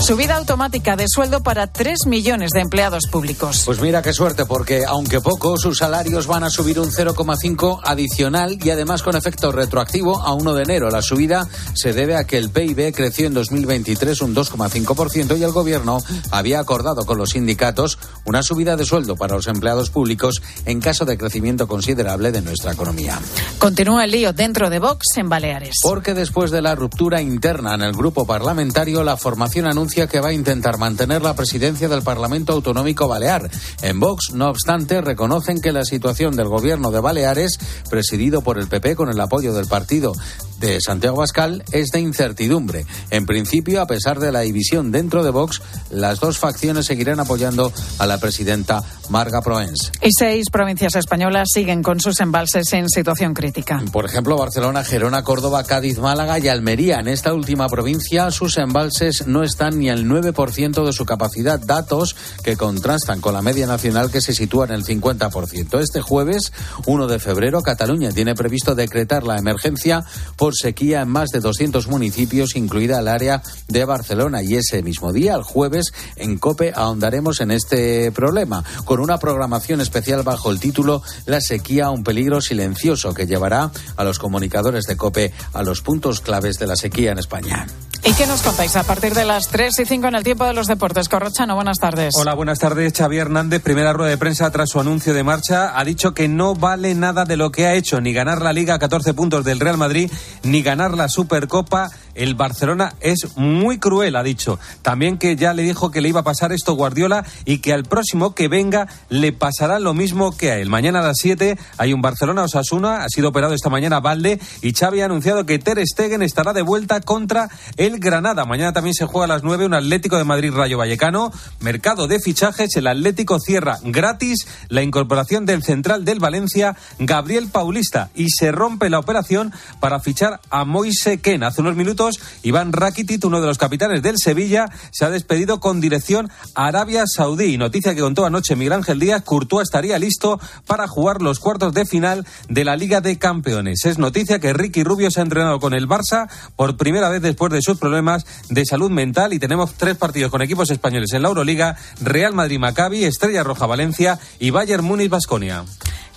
Subida automática de sueldo para 3 millones de empleados públicos. Pues mira qué suerte, porque aunque poco, sus salarios van a subir un 0,5 adicional y además con efecto retroactivo a 1 de enero. La subida se debe a que el PIB creció en 2023 un 2,5% y el gobierno había acordado con los sindicatos una subida de sueldo para los empleados públicos en caso de crecimiento considerable de nuestra economía. Continúa el lío dentro de Vox en Baleares. Porque después de la ruptura interna en el grupo parlamentario, la formación anuncia que va a intentar mantener la presidencia del Parlamento Autonómico Balear. En Vox, no obstante, reconocen que la situación del gobierno de Baleares, presidido por el PP con el apoyo del partido de Santiago Bascal, es de incertidumbre. En principio, a pesar de la división dentro de Vox, las dos facciones seguirán apoyando a la presidenta Marga Proens. Y seis provincias españolas siguen con sus embalses en situación crítica. Por ejemplo, Barcelona, Gerona, Córdoba, Cádiz, Málaga y Almería. En esta última provincia, sus embalses no están ni al 9% de su capacidad, datos que contrastan con la media nacional que se sitúa en el 50%. Este jueves, 1 de febrero, Cataluña tiene previsto decretar la emergencia por sequía en más de 200 municipios, incluida el área de Barcelona. Y ese mismo día, el jueves, en COPE ahondaremos en este problema, con una programación especial bajo el título La sequía, un peligro silencioso, que llevará a los comunicadores de COPE a los puntos claves de la sequía en España. ¿Y qué nos contáis a partir de las 3 y 5 en el tiempo de los deportes? Corrochano, buenas tardes. Hola, buenas tardes. Xavi Hernández, primera rueda de prensa tras su anuncio de marcha, ha dicho que no vale nada de lo que ha hecho, ni ganar la Liga a 14 puntos del Real Madrid, ni ganar la Supercopa. El Barcelona es muy cruel, ha dicho. También que ya le dijo que le iba a pasar esto Guardiola y que al próximo que venga le pasará lo mismo que a él. Mañana a las 7 hay un Barcelona-Osasuna, ha sido operado esta mañana Valde y Xavi ha anunciado que Ter Stegen estará de vuelta contra el Granada. Mañana también se juega a las 9 un Atlético de Madrid Rayo Vallecano. Mercado de fichajes, el Atlético cierra gratis la incorporación del central del Valencia, Gabriel Paulista, y se rompe la operación para fichar a Moise Ken. Hace unos minutos, Iván Rakitic, uno de los capitanes del Sevilla, se ha despedido con dirección a Arabia Saudí. Noticia que contó anoche Miguel Ángel Díaz, Courtois estaría listo para jugar los cuartos de final de la Liga de Campeones. Es noticia que Ricky Rubio se ha entrenado con el Barça por primera vez después de sus problemas de salud mental y tenemos tres partidos con equipos españoles en la Euroliga, Real Madrid Maccabi, Estrella Roja Valencia y Bayern Múnich Basconia.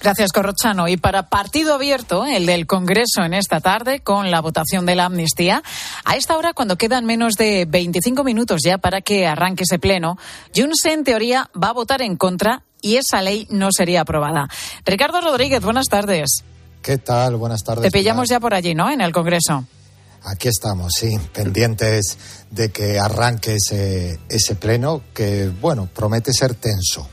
Gracias, Corrochano. Y para partido abierto, el del Congreso en esta tarde, con la votación de la amnistía, a esta hora, cuando quedan menos de 25 minutos ya para que arranque ese pleno, Junts en teoría va a votar en contra y esa ley no sería aprobada. Ricardo Rodríguez, buenas tardes. ¿Qué tal? Buenas tardes. Te pillamos ya por allí, ¿no? En el Congreso. Aquí estamos, sí, pendientes de que arranque ese, ese pleno que, bueno, promete ser tenso.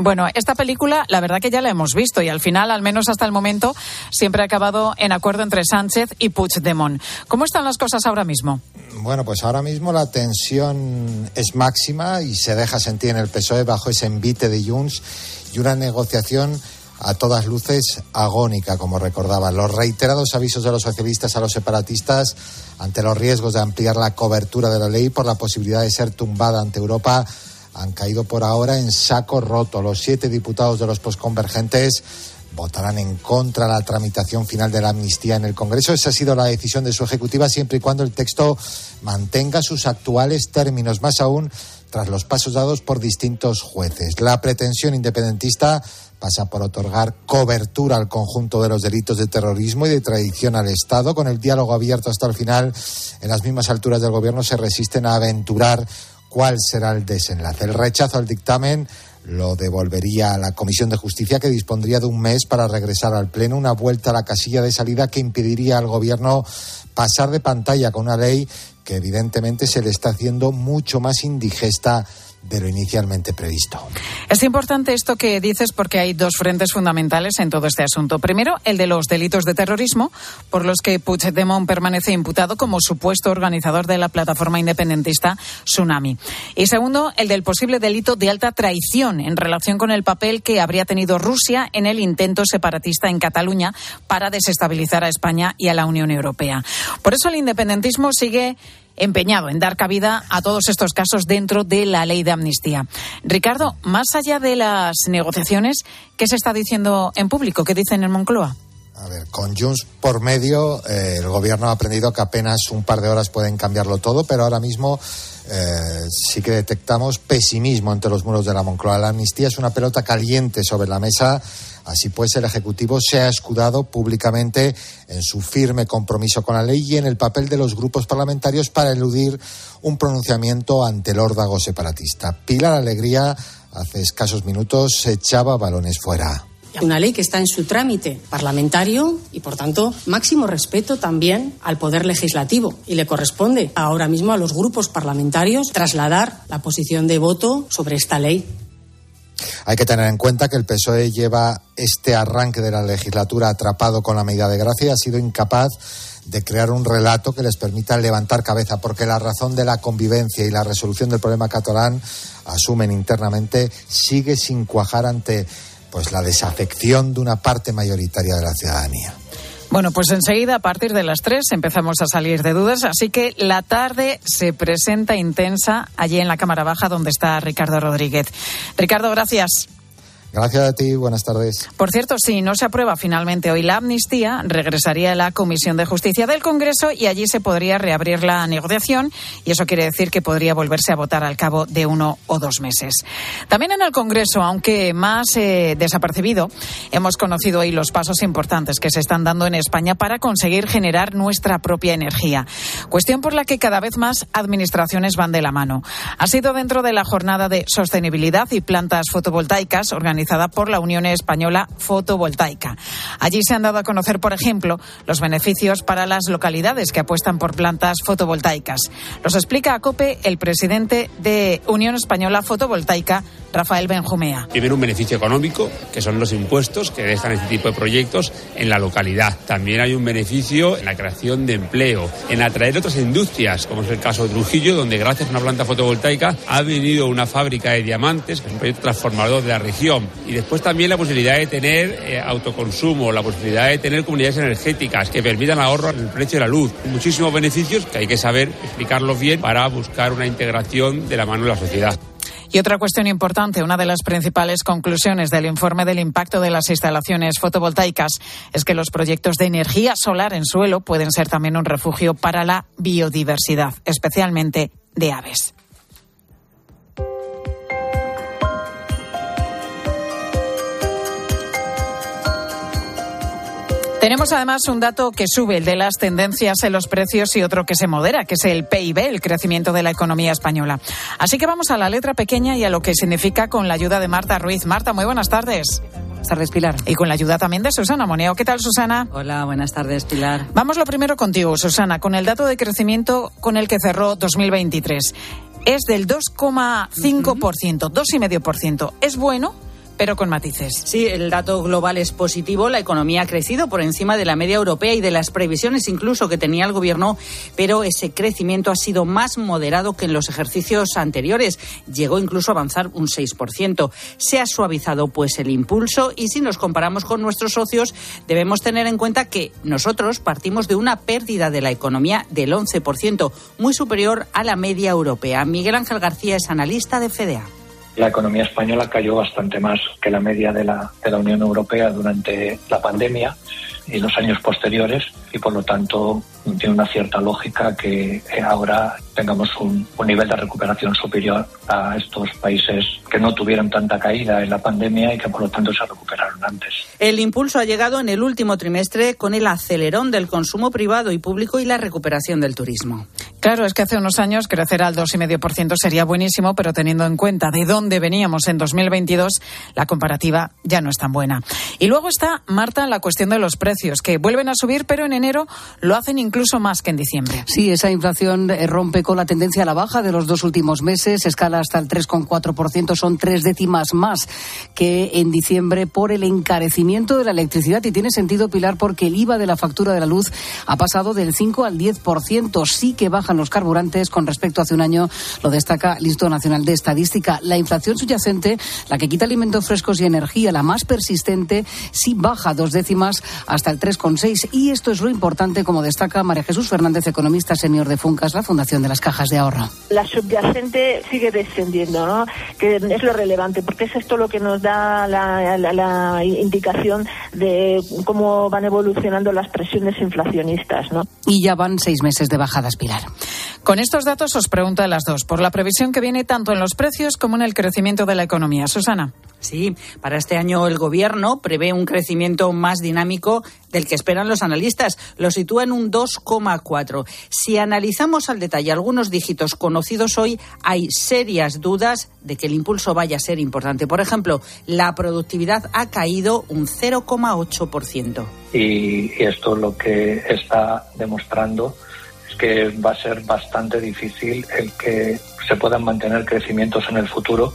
Bueno, esta película, la verdad que ya la hemos visto y al final, al menos hasta el momento, siempre ha acabado en acuerdo entre Sánchez y Puigdemont. ¿Cómo están las cosas ahora mismo? Bueno, pues ahora mismo la tensión es máxima y se deja sentir en el PSOE bajo ese envite de Junts y una negociación a todas luces agónica, como recordaba. Los reiterados avisos de los socialistas a los separatistas ante los riesgos de ampliar la cobertura de la ley por la posibilidad de ser tumbada ante Europa han caído por ahora en saco roto. Los siete diputados de los posconvergentes votarán en contra de la tramitación final de la amnistía en el Congreso. Esa ha sido la decisión de su ejecutiva siempre y cuando el texto mantenga sus actuales términos, más aún tras los pasos dados por distintos jueces. La pretensión independentista pasa por otorgar cobertura al conjunto de los delitos de terrorismo y de traición al Estado. Con el diálogo abierto hasta el final, en las mismas alturas del Gobierno se resisten a aventurar cuál será el desenlace. El rechazo al dictamen lo devolvería a la Comisión de Justicia, que dispondría de un mes para regresar al Pleno, una vuelta a la casilla de salida que impediría al Gobierno pasar de pantalla con una ley que evidentemente se le está haciendo mucho más indigesta de lo inicialmente previsto. Es importante esto que dices porque hay dos frentes fundamentales en todo este asunto. Primero, el de los delitos de terrorismo, por los que Puigdemont permanece imputado como supuesto organizador de la plataforma independentista Tsunami. Y segundo, el del posible delito de alta traición en relación con el papel que habría tenido Rusia en el intento separatista en Cataluña para desestabilizar a España y a la Unión Europea. Por eso el independentismo sigue empeñado en dar cabida a todos estos casos dentro de la ley de amnistía. Ricardo, más allá de las negociaciones, ¿qué se está diciendo en público? ¿Qué dicen en Moncloa? A ver, con Junts por medio, eh, el gobierno ha aprendido que apenas un par de horas pueden cambiarlo todo, pero ahora mismo eh, sí que detectamos pesimismo entre los muros de la Moncloa. La amnistía es una pelota caliente sobre la mesa. Así pues, el Ejecutivo se ha escudado públicamente en su firme compromiso con la ley y en el papel de los grupos parlamentarios para eludir un pronunciamiento ante el órdago separatista. Pilar Alegría, hace escasos minutos, se echaba balones fuera Una ley que está en su trámite parlamentario y, por tanto, máximo respeto también al Poder Legislativo. Y le corresponde ahora mismo a los grupos parlamentarios trasladar la posición de voto sobre esta ley. Hay que tener en cuenta que el PSOE lleva este arranque de la legislatura atrapado con la medida de gracia y ha sido incapaz de crear un relato que les permita levantar cabeza, porque la razón de la convivencia y la resolución del problema catalán, asumen internamente, sigue sin cuajar ante pues la desafección de una parte mayoritaria de la ciudadanía. Bueno, pues enseguida, a partir de las tres, empezamos a salir de dudas. Así que la tarde se presenta intensa allí en la Cámara Baja, donde está Ricardo Rodríguez. Ricardo, gracias. Gracias a ti, buenas tardes. Por cierto, si no se aprueba finalmente hoy la amnistía, regresaría a la Comisión de Justicia del Congreso y allí se podría reabrir la negociación y eso quiere decir que podría volverse a votar al cabo de uno o dos meses. También en el Congreso, aunque más eh, desapercibido, hemos conocido hoy los pasos importantes que se están dando en España para conseguir generar nuestra propia energía. Cuestión por la que cada vez más administraciones van de la mano. Ha sido dentro de la jornada de sostenibilidad y plantas fotovoltaicas organizada por la Unión Española Fotovoltaica. Allí se han dado a conocer, por ejemplo, los beneficios para las localidades que apuestan por plantas fotovoltaicas. Los explica a COPE el presidente de Unión Española Fotovoltaica, Rafael Benjumea. Tienen un beneficio económico, que son los impuestos que dejan este tipo de proyectos en la localidad. También hay un beneficio en la creación de empleo, en atraer otras industrias, como es el caso de Trujillo, donde gracias a una planta fotovoltaica ha venido una fábrica de diamantes, que es un proyecto transformador de la región. Y después también la posibilidad de tener eh, autoconsumo, la posibilidad de tener comunidades energéticas que permitan ahorro en el precio de la luz. Muchísimos beneficios que hay que saber explicarlos bien para buscar una integración de la mano de la sociedad. Y otra cuestión importante, una de las principales conclusiones del informe del impacto de las instalaciones fotovoltaicas es que los proyectos de energía solar en suelo pueden ser también un refugio para la biodiversidad, especialmente de aves. Tenemos además un dato que sube, el de las tendencias en los precios y otro que se modera, que es el PIB, el crecimiento de la economía española. Así que vamos a la letra pequeña y a lo que significa con la ayuda de Marta Ruiz. Marta, muy buenas tardes. Buenas tardes, Pilar. Y con la ayuda también de Susana Moneo. ¿Qué tal, Susana? Hola, buenas tardes, Pilar. Vamos lo primero contigo, Susana, con el dato de crecimiento con el que cerró 2023. Es del 2,5%, 2,5%. ¿Es bueno? Pero con matices. Sí, el dato global es positivo. La economía ha crecido por encima de la media europea y de las previsiones incluso que tenía el gobierno, pero ese crecimiento ha sido más moderado que en los ejercicios anteriores. Llegó incluso a avanzar un 6%. Se ha suavizado pues el impulso y si nos comparamos con nuestros socios, debemos tener en cuenta que nosotros partimos de una pérdida de la economía del 11%, muy superior a la media europea. Miguel Ángel García es analista de FEDEA la economía española cayó bastante más que la media de la, de la Unión Europea durante la pandemia y los años posteriores y por lo tanto tiene una cierta lógica que ahora tengamos un, un, nivel de recuperación superior a estos países que no tuvieron tanta caída en la pandemia y que por lo tanto se recuperaron antes. El impulso ha llegado en el último trimestre con el acelerón del consumo privado y público y la recuperación del turismo. Claro, es que hace unos años crecer al 2,5% sería buenísimo, pero teniendo en cuenta de dónde veníamos en 2022, la comparativa ya no es tan buena. Y luego está, Marta, la cuestión de los precios, que vuelven a subir, pero en enero lo hacen incluso más que en diciembre. Sí, esa inflación eh, rompe con la tendencia a la baja de los dos últimos meses, escala hasta el 3,4%, son tres décimas más que en diciembre por el encarecimiento de la electricidad. Y tiene sentido, Pilar, porque el IVA de la factura de la luz ha pasado del 5 al 10%. Sí que bajan los carburantes con respecto a hace un año, lo destaca el Instituto Nacional de Estadística. La inflación subyacente, la que quita alimentos frescos y energía, la más persistente, sí baja dos décimas hasta el 3,6. Y esto es lo importante, como destaca María Jesús Fernández, economista senior de Funcas, la Fundación de las Cajas de Ahorro. La subyacente sigue descendiendo, ¿no? que es lo relevante, porque es esto lo que nos da la, la, la indicación de cómo van evolucionando las presiones inflacionistas. ¿no? Y ya van seis meses de bajadas, Pilar. Con estos datos os pregunto a las dos por la previsión que viene tanto en los precios como en el crecimiento de la economía. Susana. Sí, para este año el Gobierno prevé un crecimiento más dinámico del que esperan los analistas. Lo sitúa en un 2,4. Si analizamos al detalle algunos dígitos conocidos hoy, hay serias dudas de que el impulso vaya a ser importante. Por ejemplo, la productividad ha caído un 0,8%. Y esto lo que está demostrando es que va a ser bastante difícil el que se puedan mantener crecimientos en el futuro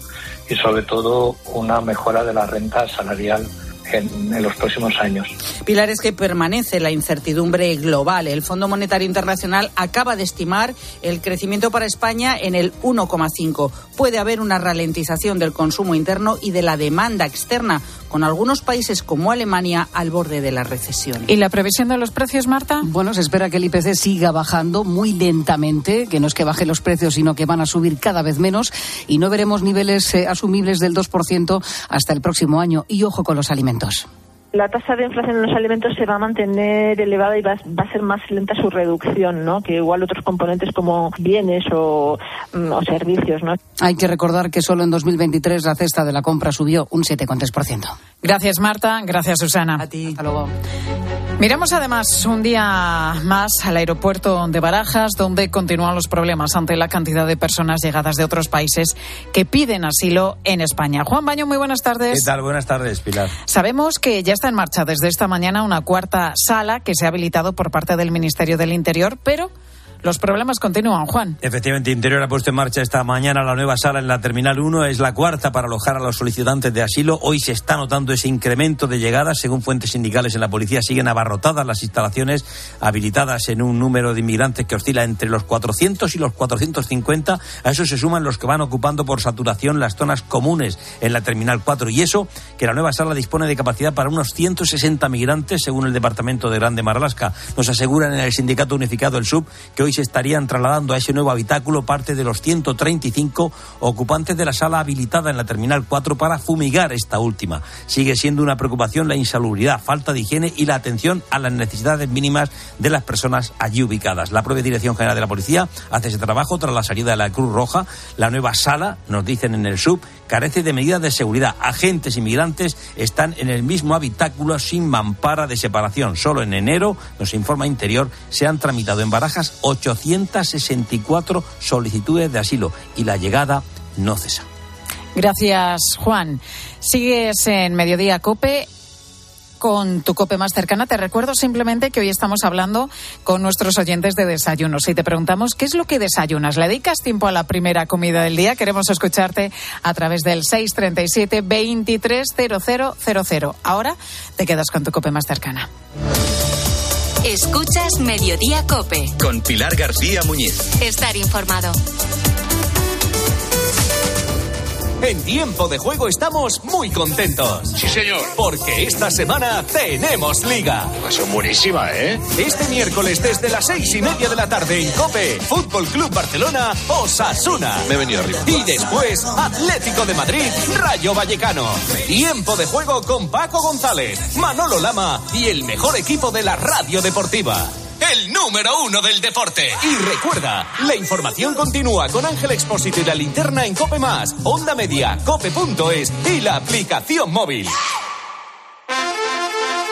y sobre todo una mejora de la renta salarial en, los próximos años. Pilar, es que permanece la incertidumbre global. El Fondo Monetario Internacional acaba de estimar el crecimiento para España en el 1,5. Puede haber una ralentización del consumo interno y de la demanda externa, con algunos países como Alemania al borde de la recesión. ¿Y la previsión de los precios, Marta? Bueno, se espera que el IPC siga bajando muy lentamente, que no es que bajen los precios, sino que van a subir cada vez menos y no veremos niveles eh, asumibles del 2% hasta el próximo año. Y ojo con los alimentos. La tasa de inflación en los alimentos se va a mantener elevada y va, a ser más lenta su reducción, ¿no? Que igual otros componentes como bienes o, mm, o servicios, ¿no? Hay que recordar que solo en 2023 la cesta de la compra subió un 7,3%. Gracias, Marta. Gracias, Susana. A ti. Hasta luego. Miramos además un día más al aeropuerto de Barajas, donde continúan los problemas ante la cantidad de personas llegadas de otros países que piden asilo en España. Juan Baño, muy buenas tardes. ¿Qué tal? Buenas tardes, Pilar. Sabemos que ya está en marcha desde esta mañana una cuarta sala que se ha habilitado por parte del Ministerio del Interior, pero los problemas continúan, Juan. Efectivamente, Interior ha puesto en marcha esta mañana la nueva sala en la Terminal 1. Es la cuarta para alojar a los solicitantes de asilo. Hoy se está notando ese incremento de llegadas. Según fuentes sindicales en la policía, siguen abarrotadas las instalaciones habilitadas en un número de inmigrantes que oscila entre los 400 y los 450. A eso se suman los que van ocupando por saturación las zonas comunes en la Terminal 4. Y eso que la nueva sala dispone de capacidad para unos 160 migrantes, según el Departamento de Grande Maralaska. Nos aseguran en el Sindicato Unificado el SUB que hoy se estarían trasladando a ese nuevo habitáculo parte de los 135 ocupantes de la sala habilitada en la Terminal 4 para fumigar esta última. Sigue siendo una preocupación la insalubridad, falta de higiene y la atención a las necesidades mínimas de las personas allí ubicadas. La propia Dirección General de la Policía hace ese trabajo tras la salida de la Cruz Roja. La nueva sala, nos dicen en el sub, carece de medidas de seguridad. Agentes inmigrantes están en el mismo habitáculo sin mampara de separación. Solo en enero, nos informa Interior, se han tramitado en barajas 864 solicitudes de asilo y la llegada no cesa. Gracias, Juan. Sigues en Mediodía Cope con tu cope más cercana. Te recuerdo simplemente que hoy estamos hablando con nuestros oyentes de desayunos y te preguntamos qué es lo que desayunas. ¿Le dedicas tiempo a la primera comida del día? Queremos escucharte a través del 637 230000. Ahora te quedas con tu cope más cercana. Escuchas Mediodía Cope. Con Pilar García Muñiz. Estar informado. En tiempo de juego estamos muy contentos. Sí, señor. Porque esta semana tenemos liga. Son buenísima, ¿eh? Este miércoles desde las seis y media de la tarde en Cope, Fútbol Club Barcelona, Osasuna. Me he venido arriba. Y después, Atlético de Madrid, Rayo Vallecano. Tiempo de juego con Paco González, Manolo Lama y el mejor equipo de la radio deportiva el número uno del deporte. Y recuerda, la información continúa con Ángel Expósito y la linterna en Cope Más, Onda Media, Cope.es y la aplicación móvil.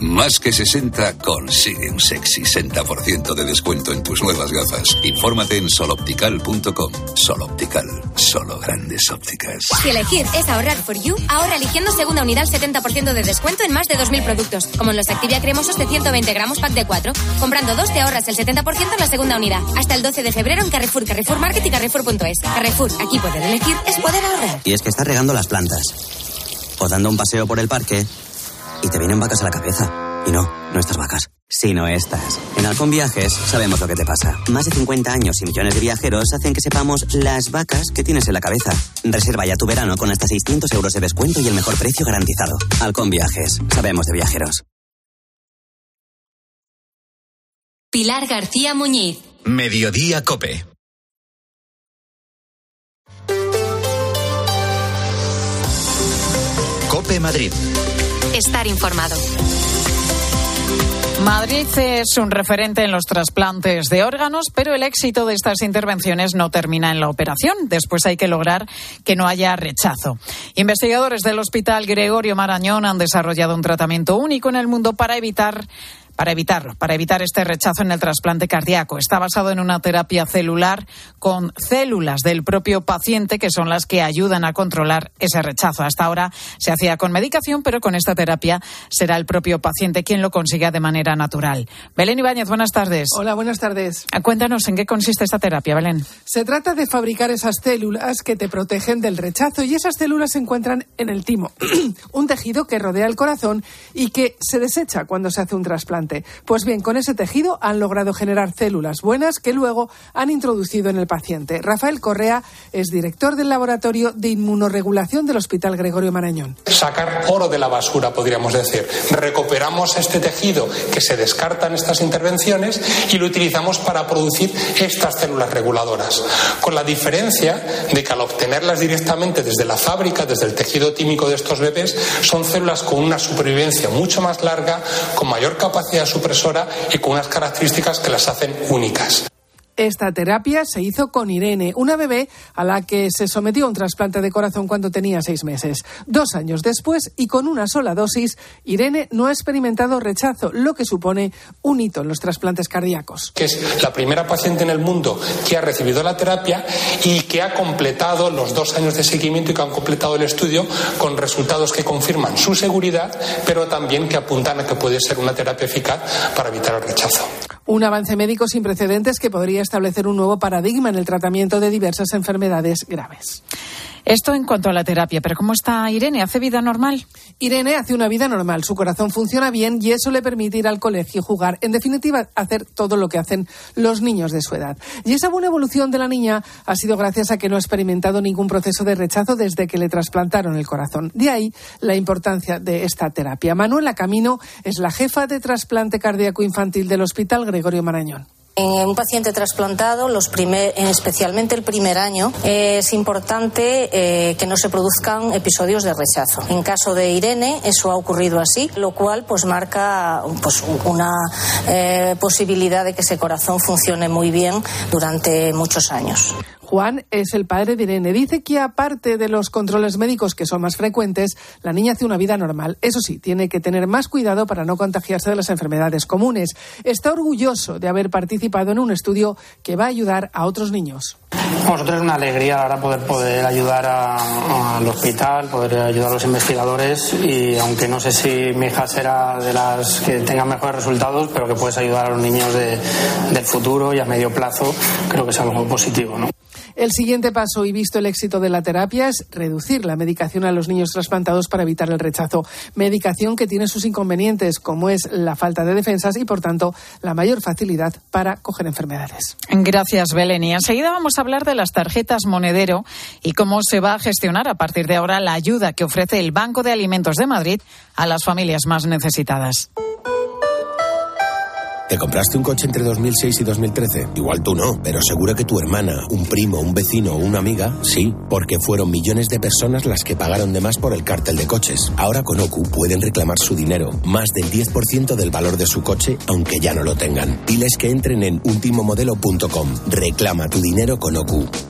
Más que 60 consigue un sexy 60% de descuento en tus nuevas gafas. Infórmate en soloptical.com. Soloptical, solo grandes ópticas. Si elegir es ahorrar for you, ahora eligiendo segunda unidad al 70% de descuento en más de 2.000 productos, como en los Activia cremosos de 120 gramos pack de 4. Comprando dos te ahorras el 70% en la segunda unidad. Hasta el 12 de febrero en Carrefour, Carrefour Market y Carrefour.es. Carrefour, aquí poder elegir es poder ahorrar. Y es que estás regando las plantas, o dando un paseo por el parque y te vienen vacas a la cabeza. Y no, no estas vacas, sino estas. En Alcon Viajes sabemos lo que te pasa. Más de 50 años y millones de viajeros hacen que sepamos las vacas que tienes en la cabeza. Reserva ya tu verano con hasta 600 euros de descuento y el mejor precio garantizado. Alcon Viajes, sabemos de viajeros. Pilar García Muñiz. Mediodía Cope. Cope Madrid. Estar informado. Madrid es un referente en los trasplantes de órganos, pero el éxito de estas intervenciones no termina en la operación. Después hay que lograr que no haya rechazo. Investigadores del Hospital Gregorio Marañón han desarrollado un tratamiento único en el mundo para evitar para evitarlo, para evitar este rechazo en el trasplante cardíaco. Está basado en una terapia celular con células del propio paciente que son las que ayudan a controlar ese rechazo. Hasta ahora se hacía con medicación, pero con esta terapia será el propio paciente quien lo consiga de manera natural. Belén Ibáñez, buenas tardes. Hola, buenas tardes. Cuéntanos en qué consiste esta terapia, Belén. Se trata de fabricar esas células que te protegen del rechazo y esas células se encuentran en el timo, un tejido que rodea el corazón y que se desecha cuando se hace un trasplante. Pues bien, con ese tejido han logrado generar células buenas que luego han introducido en el paciente. Rafael Correa es director del Laboratorio de Inmunoregulación del Hospital Gregorio Marañón. Sacar oro de la basura, podríamos decir. Recuperamos este tejido que se descarta en estas intervenciones y lo utilizamos para producir estas células reguladoras. Con la diferencia de que al obtenerlas directamente desde la fábrica, desde el tejido tímico de estos bebés, son células con una supervivencia mucho más larga, con mayor capacidad supresora y con unas características que las hacen únicas. Esta terapia se hizo con Irene, una bebé a la que se sometió a un trasplante de corazón cuando tenía seis meses. Dos años después, y con una sola dosis, Irene no ha experimentado rechazo, lo que supone un hito en los trasplantes cardíacos. Que es la primera paciente en el mundo que ha recibido la terapia y que ha completado los dos años de seguimiento y que han completado el estudio con resultados que confirman su seguridad, pero también que apuntan a que puede ser una terapia eficaz para evitar el rechazo. Un avance médico sin precedentes que podría establecer un nuevo paradigma en el tratamiento de diversas enfermedades graves. Esto en cuanto a la terapia, pero ¿cómo está Irene? ¿Hace vida normal? Irene hace una vida normal, su corazón funciona bien y eso le permite ir al colegio, jugar, en definitiva, hacer todo lo que hacen los niños de su edad. Y esa buena evolución de la niña ha sido gracias a que no ha experimentado ningún proceso de rechazo desde que le trasplantaron el corazón. De ahí la importancia de esta terapia. Manuela Camino es la jefa de trasplante cardíaco infantil del Hospital Gregorio Marañón. En un paciente trasplantado, los primer, especialmente el primer año, es importante eh, que no se produzcan episodios de rechazo. En caso de Irene, eso ha ocurrido así, lo cual pues marca pues, una eh, posibilidad de que ese corazón funcione muy bien durante muchos años. Juan es el padre de Irene. Dice que aparte de los controles médicos que son más frecuentes, la niña hace una vida normal. Eso sí, tiene que tener más cuidado para no contagiarse de las enfermedades comunes. Está orgulloso de haber participado en un estudio que va a ayudar a otros niños. Nosotros es una alegría ahora poder, poder ayudar al hospital, poder ayudar a los investigadores y aunque no sé si mi hija será de las que tengan mejores resultados, pero que puedes ayudar a los niños de, del futuro y a medio plazo, creo que es algo positivo. ¿no? El siguiente paso, y visto el éxito de la terapia, es reducir la medicación a los niños trasplantados para evitar el rechazo. Medicación que tiene sus inconvenientes, como es la falta de defensas y, por tanto, la mayor facilidad para coger enfermedades. Gracias, Belén. Y enseguida vamos a hablar de las tarjetas monedero y cómo se va a gestionar a partir de ahora la ayuda que ofrece el Banco de Alimentos de Madrid a las familias más necesitadas. ¿Te compraste un coche entre 2006 y 2013? Igual tú no, pero seguro que tu hermana, un primo, un vecino o una amiga, sí, porque fueron millones de personas las que pagaron de más por el cártel de coches. Ahora con OCU pueden reclamar su dinero, más del 10% del valor de su coche, aunque ya no lo tengan. Diles que entren en ultimomodelo.com. Reclama tu dinero con OCU.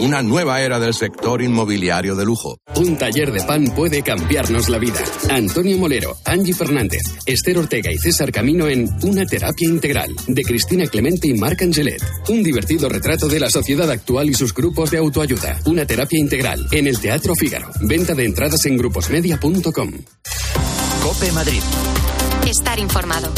una nueva era del sector inmobiliario de lujo. Un taller de pan puede cambiarnos la vida. Antonio Molero, Angie Fernández, Esther Ortega y César Camino en Una terapia integral de Cristina Clemente y Marc Angelet. Un divertido retrato de la sociedad actual y sus grupos de autoayuda. Una terapia integral en el Teatro Fígaro. Venta de entradas en gruposmedia.com. Cope Madrid. Estar informado.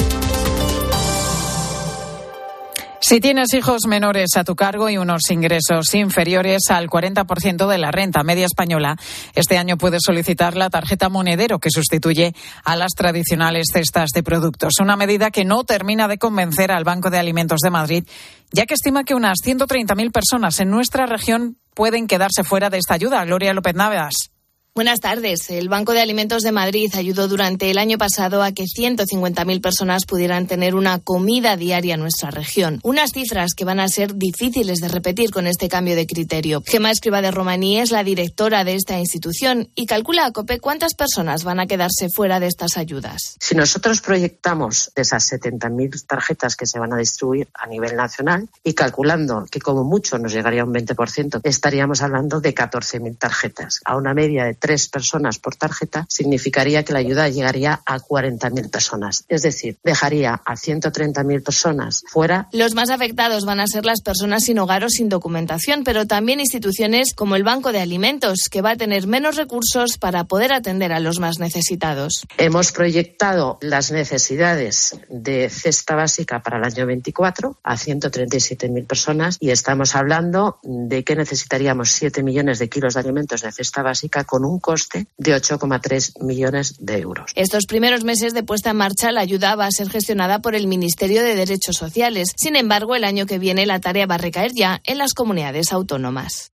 Si tienes hijos menores a tu cargo y unos ingresos inferiores al 40% de la renta media española, este año puedes solicitar la tarjeta monedero que sustituye a las tradicionales cestas de productos. Una medida que no termina de convencer al Banco de Alimentos de Madrid, ya que estima que unas 130.000 personas en nuestra región pueden quedarse fuera de esta ayuda. Gloria López Navas. Buenas tardes. El Banco de Alimentos de Madrid ayudó durante el año pasado a que 150.000 personas pudieran tener una comida diaria en nuestra región. Unas cifras que van a ser difíciles de repetir con este cambio de criterio. Gema Escriba de Romaní es la directora de esta institución y calcula a COPE cuántas personas van a quedarse fuera de estas ayudas. Si nosotros proyectamos esas 70.000 tarjetas que se van a distribuir a nivel nacional y calculando que como mucho nos llegaría un 20%, estaríamos hablando de 14.000 tarjetas a una media de tres personas por tarjeta, significaría que la ayuda llegaría a 40.000 personas. Es decir, dejaría a 130.000 personas fuera. Los más afectados van a ser las personas sin hogar o sin documentación, pero también instituciones como el Banco de Alimentos, que va a tener menos recursos para poder atender a los más necesitados. Hemos proyectado las necesidades de cesta básica para el año 24 a 137.000 personas y estamos hablando de que necesitaríamos 7 millones de kilos de alimentos de cesta básica con un un coste de 8,3 millones de euros. Estos primeros meses de puesta en marcha, la ayuda va a ser gestionada por el Ministerio de Derechos Sociales. Sin embargo, el año que viene la tarea va a recaer ya en las comunidades autónomas.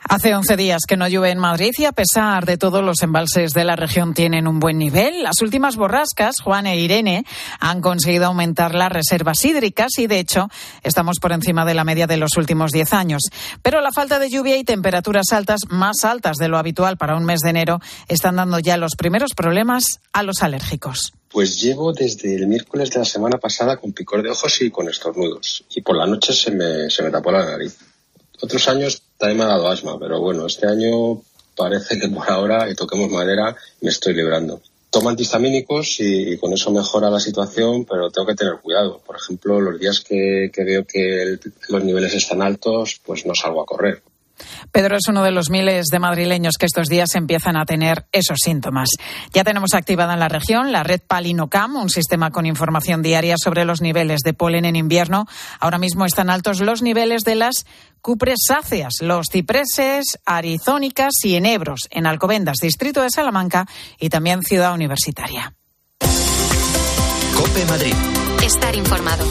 Hace 11 días que no llueve en Madrid y a pesar de todo los embalses de la región tienen un buen nivel. Las últimas borrascas, Juan e Irene, han conseguido aumentar las reservas hídricas y de hecho estamos por encima de la media de los últimos 10 años. Pero la falta de lluvia y temperaturas altas, más altas de lo habitual para un mes de enero, están dando ya los primeros problemas a los alérgicos. Pues llevo desde el miércoles de la semana pasada con picor de ojos y con estornudos. Y por la noche se me, se me tapó la nariz. Otros años también me ha dado asma, pero bueno, este año parece que por ahora, y toquemos madera, me estoy librando. Tomo antihistamínicos y, con eso mejora la situación, pero tengo que tener cuidado. Por ejemplo, los días que, veo que los niveles están altos, pues no salgo a correr. Pedro es uno de los miles de madrileños que estos días empiezan a tener esos síntomas. Ya tenemos activada en la región la red Palinocam, un sistema con información diaria sobre los niveles de polen en invierno. Ahora mismo están altos los niveles de las cupresáceas, los cipreses, arizónicas y enebros en Alcobendas, distrito de Salamanca y también ciudad universitaria. Cope Madrid. Estar informado.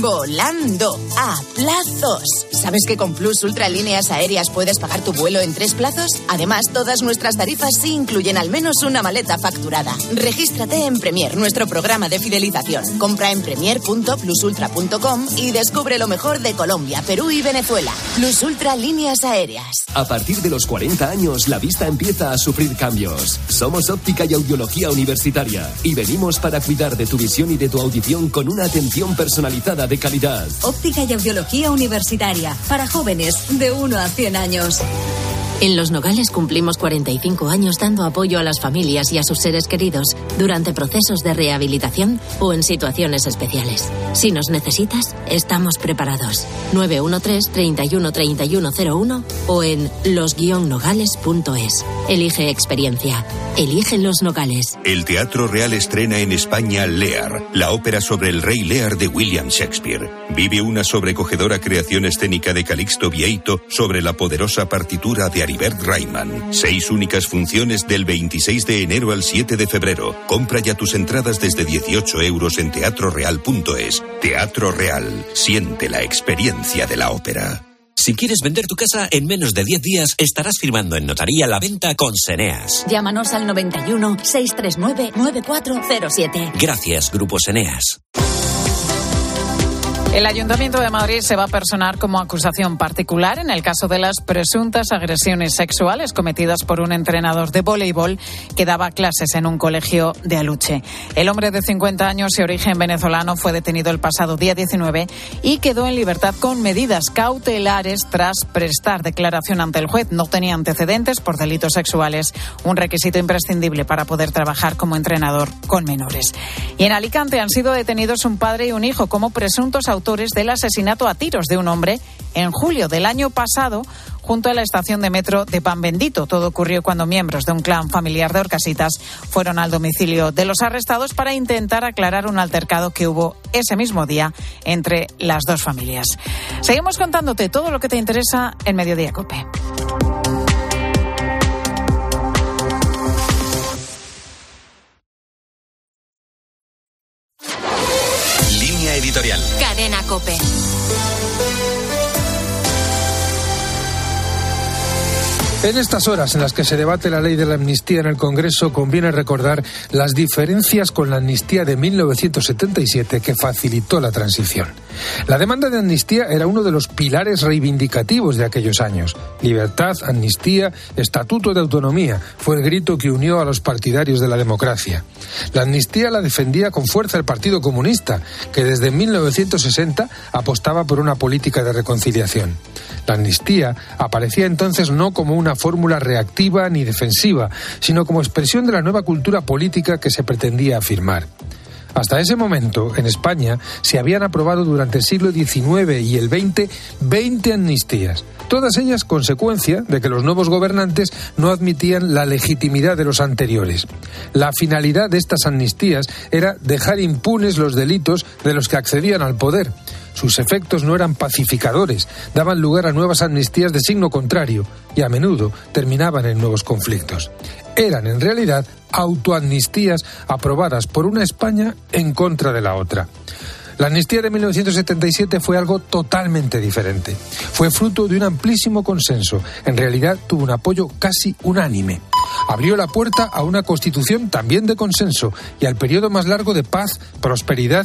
Volando a plazos. ¿Sabes que con Plus Ultra Líneas Aéreas puedes pagar tu vuelo en tres plazos? Además, todas nuestras tarifas sí incluyen al menos una maleta facturada. Regístrate en Premier, nuestro programa de fidelización. Compra en premier.plusultra.com y descubre lo mejor de Colombia, Perú y Venezuela. Plus Ultra Líneas Aéreas. A partir de los 40 años, la vista empieza a sufrir cambios. Somos óptica y audiología universitaria y venimos para cuidar de tu visión y de tu audición con una atención personalizada de calidad. Óptica y audiología universitaria para jóvenes de 1 a 100 años. En Los Nogales cumplimos 45 años dando apoyo a las familias y a sus seres queridos durante procesos de rehabilitación o en situaciones especiales. Si nos necesitas, estamos preparados. 913-313101 o en los-nogales.es. Elige experiencia. Elige Los Nogales. El Teatro Real estrena en España Lear, la ópera sobre el rey Lear de William Shakespeare. Vive una sobrecogedora creación escénica de Calixto Vieito sobre la poderosa partitura de Aribert Rayman. Seis únicas funciones del 26 de enero al 7 de febrero. Compra ya tus entradas desde 18 euros en teatroreal.es. Teatro Real. Siente la experiencia de la ópera. Si quieres vender tu casa en menos de 10 días, estarás firmando en notaría la venta con Seneas. Llámanos al 91 639 9407. Gracias, Grupo Seneas. El Ayuntamiento de Madrid se va a personar como acusación particular en el caso de las presuntas agresiones sexuales cometidas por un entrenador de voleibol que daba clases en un colegio de Aluche. El hombre de 50 años y origen venezolano fue detenido el pasado día 19 y quedó en libertad con medidas cautelares tras prestar declaración ante el juez. No tenía antecedentes por delitos sexuales, un requisito imprescindible para poder trabajar como entrenador con menores. Y en Alicante han sido detenidos un padre y un hijo como presuntos autores del asesinato a tiros de un hombre en julio del año pasado junto a la estación de metro de Pan Bendito. Todo ocurrió cuando miembros de un clan familiar de Orcasitas fueron al domicilio de los arrestados para intentar aclarar un altercado que hubo ese mismo día entre las dos familias. Seguimos contándote todo lo que te interesa en Mediodía Cope. Cope. En estas horas en las que se debate la ley de la amnistía en el Congreso, conviene recordar las diferencias con la amnistía de 1977 que facilitó la transición. La demanda de amnistía era uno de los pilares reivindicativos de aquellos años. Libertad, amnistía, estatuto de autonomía fue el grito que unió a los partidarios de la democracia. La amnistía la defendía con fuerza el Partido Comunista, que desde 1960 apostaba por una política de reconciliación. La amnistía aparecía entonces no como una fórmula reactiva ni defensiva, sino como expresión de la nueva cultura política que se pretendía afirmar. Hasta ese momento, en España, se habían aprobado durante el siglo XIX y el XX 20 amnistías, todas ellas consecuencia de que los nuevos gobernantes no admitían la legitimidad de los anteriores. La finalidad de estas amnistías era dejar impunes los delitos de los que accedían al poder. Sus efectos no eran pacificadores, daban lugar a nuevas amnistías de signo contrario y a menudo terminaban en nuevos conflictos. Eran en realidad autoamnistías aprobadas por una España en contra de la otra. La amnistía de 1977 fue algo totalmente diferente. Fue fruto de un amplísimo consenso. En realidad tuvo un apoyo casi unánime. Abrió la puerta a una constitución también de consenso y al periodo más largo de paz, prosperidad